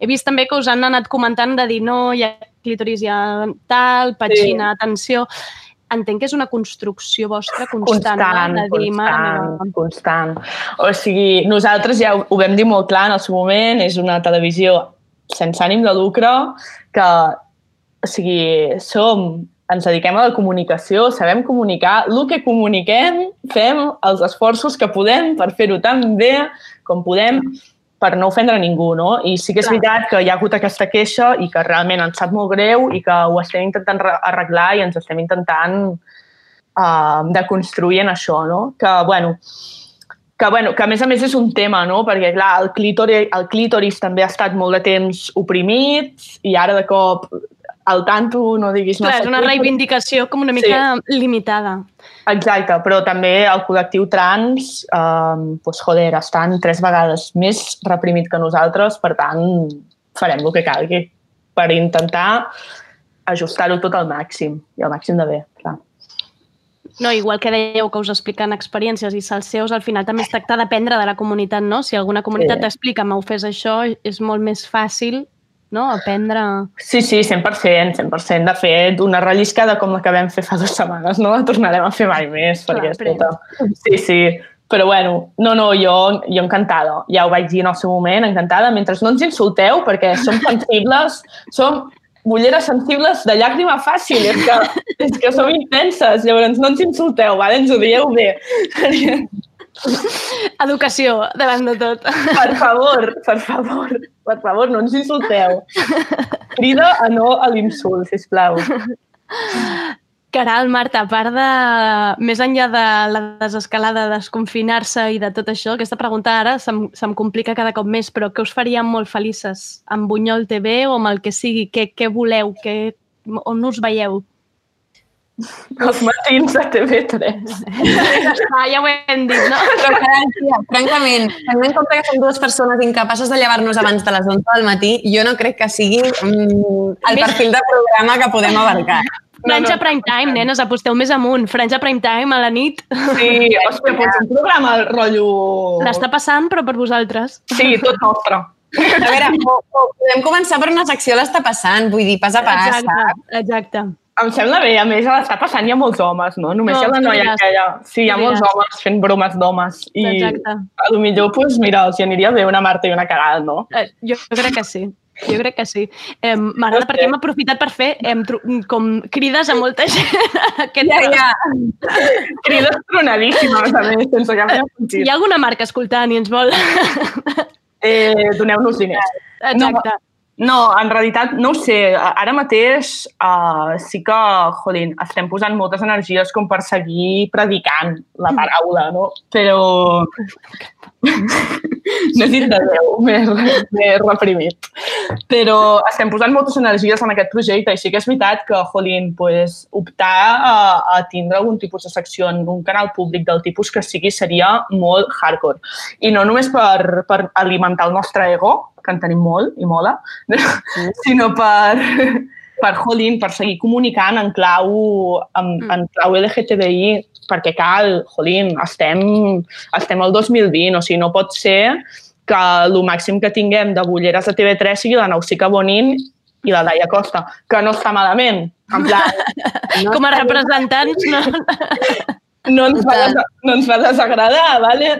He vist també que us han anat comentant de dir, no, hi ha clítoris, hi ha tal, patxina, atenció... Entenc que és una construcció vostra constant, Constant, no? dir, constant, constant. O sigui, nosaltres ja ho, ho vam dir molt clar en el seu moment, és una televisió sense ànim de lucre, que, o sigui, som, ens dediquem a la comunicació, sabem comunicar, el que comuniquem, fem els esforços que podem per fer-ho tan bé com podem per no ofendre ningú, no? I sí que és Clar. veritat que hi ha hagut aquesta queixa i que realment ens sap molt greu i que ho estem intentant re- arreglar i ens estem intentant uh, de construir en això, no? Que, bueno, que, bueno, que a més a més és un tema, no? Perquè, clar, el clítoris, el clítoris també ha estat molt de temps oprimit i ara de cop al tanto no diguis Clar, massa és una reivindicació com una mica limitada. Exacte, però també el col·lectiu trans, eh, pues, joder, estan tres vegades més reprimit que nosaltres, per tant, farem el que calgui per intentar ajustar-ho tot al màxim, i al màxim de bé, clar. No, igual que dèieu que us expliquen experiències i salseus, al final també es tracta d'aprendre de la comunitat, no? Si alguna comunitat Sí. t'explica, m'ho fes això, és molt més fàcil, no?, aprendre... Sí, sí, 100%, 100%. De fet, una relliscada com la que vam fer fa dues setmanes no la tornarem a fer mai més, perquè, Clar, escolta, sí, sí. Però bueno, no, no, jo, jo encantada. Ja ho vaig dir en el seu moment, encantada. Mentre no ens insulteu, perquè som sensibles, som bulleres sensibles de llàgrima fàcil, és que, és que som intenses, llavors no ens insulteu, vale? ens ho dieu bé. Educació, davant de tot. Per favor, per favor, per favor, no ens insulteu. Crida a no a l'insult, sisplau. Caral, Marta, a part de... Més enllà de la desescalada, de desconfinar-se i de tot això, aquesta pregunta ara se'm, se'm complica cada cop més, però què us faria molt felices? Amb Bunyol TV o amb el que sigui? Què, què voleu? Què, on us veieu? Els matins de TV3. Ah, ja ho hem dit, no? Però, carai, tia, francament, tenint en compte que som dues persones incapaces de llevar-nos abans de les 11 del matí, jo no crec que sigui mm, el perfil de programa que podem abarcar. Franja prime time, nenes, aposteu més amunt. Franja prime time a la nit. Sí, hòstia, doncs un programa al rotllo... L'està passant, però per vosaltres. Sí, tot nostre. A veure, podem començar per una secció l'està passant, vull dir, pas a pas. Exacte, exacte. Em sembla bé, a més, l'està passant hi ha molts homes, no? Només No, hi ha la noia aquella. Sí, hi ha molts homes fent bromes d'homes. I Exacte. a lo millor, doncs, mira, els hi aniria bé una Marta i una Caral, no? Eh, jo crec que sí. Jo crec que sí. Eh, M'agrada perquè hem aprofitat per fer em, com crides a molta gent. Aquest Ja, ja. Crides tronadíssimes, a més, sense cap sentit. Si hi ha alguna marca escoltant i ens vol... Eh, Doneu-nos diners. Exacte. No, no, en realitat, no ho sé, ara mateix uh, sí que, jolín, estem posant moltes energies com per seguir predicant la paraula, no? Però no dit de Déu, més reprimit. Però estem posant moltes energies en aquest projecte i sí que és veritat que, jolín, pues, optar a, a tindre algun tipus de secció en un canal públic del tipus que sigui seria molt hardcore. I no només per, per alimentar el nostre ego, que en tenim molt i mola, sinó per, per, jolín, per seguir comunicant en clau, en, en clau LGTBI, perquè cal, jolín, estem, estem al 2020, o sigui, no pot ser que el màxim que tinguem de bulleres de TV3 sigui la Nausica Bonin i la Laia Costa, que no està malament. En plan, no Com a representants, no? no ens, va, des- no ens va desagradar, ¿vale?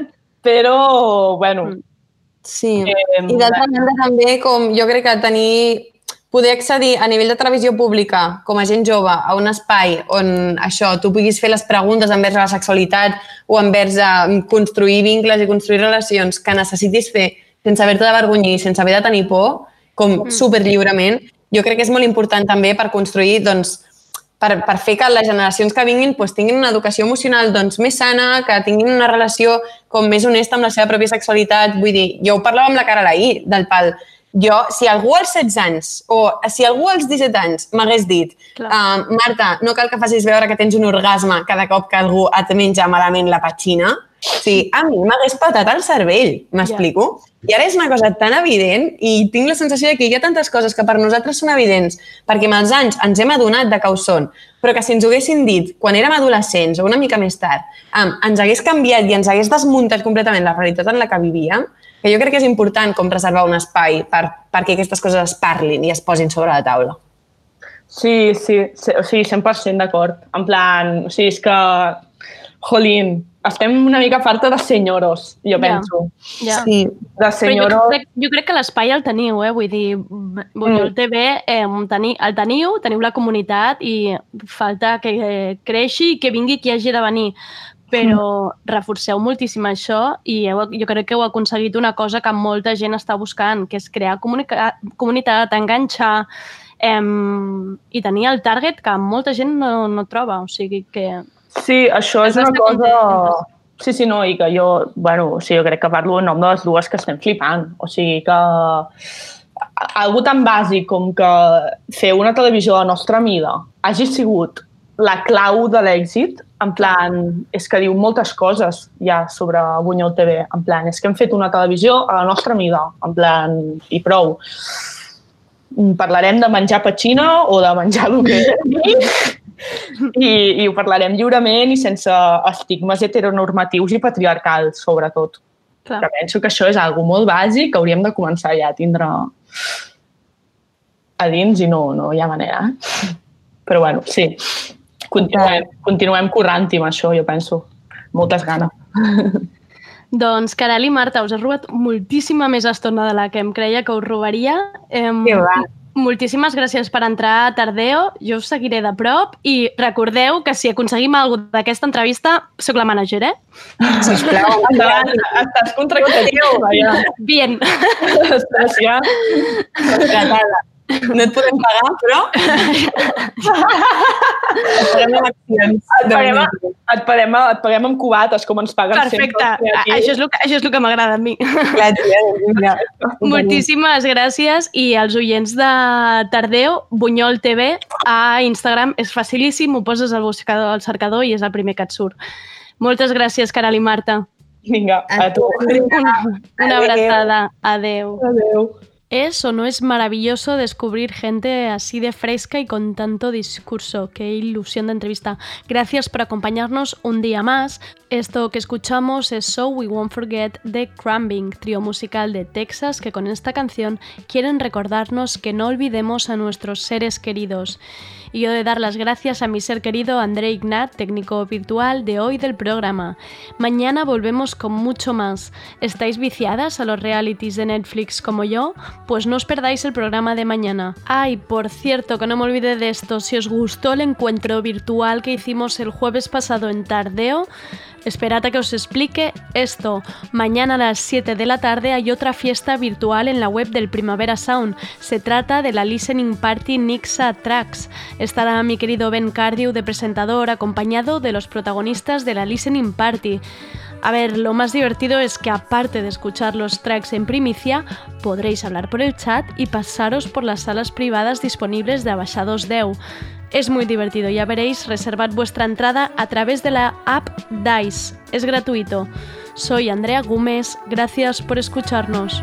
però, bueno... Sí, Eh, i d'altra banda també com jo crec que tenir poder accedir a nivell de televisió pública com a gent jove a un espai on això, tu puguis fer les preguntes envers la sexualitat o envers a construir vincles i construir relacions que necessitis fer sense haver-te d'avergonyir, sense haver de tenir por, com superlliurement, jo crec que és molt important també per construir doncs, per, per fer que les generacions que vinguin doncs, tinguin una educació emocional doncs, més sana, que tinguin una relació com més honesta amb la seva pròpia sexualitat. Vull dir, jo ho parlava amb la cara ahir, del pal. jo, si algú als 16 anys o si algú als 17 anys m'hagués dit uh, Marta, no cal que facis veure que tens un orgasme cada cop que algú et menja malament la petxina, Sí, a mi m'hagués patat el cervell, m'explico? Yeah. I ara és una cosa tan evident i tinc la sensació de que hi ha tantes coses que per nosaltres són evidents perquè amb els anys ens hem adonat de que ho són, però que si ens ho haguessin dit quan érem adolescents o una mica més tard, um, ens hagués canviat i ens hagués desmuntat completament la realitat en la que vivíem, que jo crec que és important com preservar un espai per, perquè aquestes coses es parlin i es posin sobre la taula. Sí, sí, sí, o sigui, 100% d'acord. En plan, o sigui, és que, jolín, estem una mica farta de senyoros, jo penso. Ja. Sí, de senyoros... jo crec, jo crec que l'espai el teniu, eh? Vull dir, Bunyol mm. TV eh, teni, el teniu, teniu la comunitat i falta que creixi i que vingui qui hagi de venir però mm. reforceu moltíssim això i heu, jo crec que heu aconseguit una cosa que molta gent està buscant, que és crear comunitat, enganxar eh, i tenir el target que molta gent no, no troba. O sigui que Sí, això és una cosa... Sí, sí, no, i que jo, bueno, o sigui, jo crec que parlo en nom de les dues que estem flipant. O sigui que algú tan bàsic com que fer una televisió a la nostra mida hagi sigut la clau de l'èxit, en plan, és que diu moltes coses ja sobre Bunyol TV, en plan, és que hem fet una televisió a la nostra mida, en plan, i prou. Parlarem de menjar petxina o de menjar el que i, i ho parlarem lliurement i sense estigmes heteronormatius i patriarcals, sobretot. Clar. Però penso que això és algo molt bàsic que hauríem de començar ja a tindre a dins i no, no hi ha manera. Però bueno, sí, continuem, continuem currant-hi amb això, jo penso. Moltes ganes. Doncs, Caral i Marta, us he robat moltíssima més estona de la que em creia que us robaria. Eh, que va. Moltíssimes gràcies per entrar a Tardeo. Jo us seguiré de prop i recordeu que si aconseguim alguna d'aquesta entrevista, sóc la manager, eh? Sisplau, endavant. Estàs contractatiu. Bien. Estàs ja contratada. No et podem pagar, però... et paguem amb accions. Et paguem, et, paguem, et paguem amb cubates, com ens paguen Perfecte. sempre. Perfecte. Això, és el, això és el que m'agrada a mi. Clar, tia, mira. Moltíssimes gràcies i als oients de Tardeu, Bunyol TV, a Instagram és facilíssim, ho poses al buscador, al cercador i és el primer que et surt. Moltes gràcies, Caral i Marta. Vinga, a, a tu. Una, una abraçada. Adeu. Adeu. ¿Es o no es maravilloso descubrir gente así de fresca y con tanto discurso? Qué ilusión de entrevista. Gracias por acompañarnos un día más. Esto que escuchamos es So We Won't Forget de Crumbing, trío musical de Texas que con esta canción quieren recordarnos que no olvidemos a nuestros seres queridos y yo de dar las gracias a mi ser querido André Ignat, técnico virtual de hoy del programa. Mañana volvemos con mucho más. ¿Estáis viciadas a los realities de Netflix como yo? Pues no os perdáis el programa de mañana. Ay, por cierto, que no me olvide de esto, si os gustó el encuentro virtual que hicimos el jueves pasado en Tardeo, Esperad a que os explique esto. Mañana a las 7 de la tarde hay otra fiesta virtual en la web del Primavera Sound. Se trata de la Listening Party Nixa Tracks. Estará mi querido Ben Cardew de presentador acompañado de los protagonistas de la Listening Party. A ver, lo más divertido es que aparte de escuchar los tracks en primicia, podréis hablar por el chat y pasaros por las salas privadas disponibles de Abaixados Deu. Es muy divertido, ya veréis, reservad vuestra entrada a través de la app DICE. Es gratuito. Soy Andrea Gómez, gracias por escucharnos.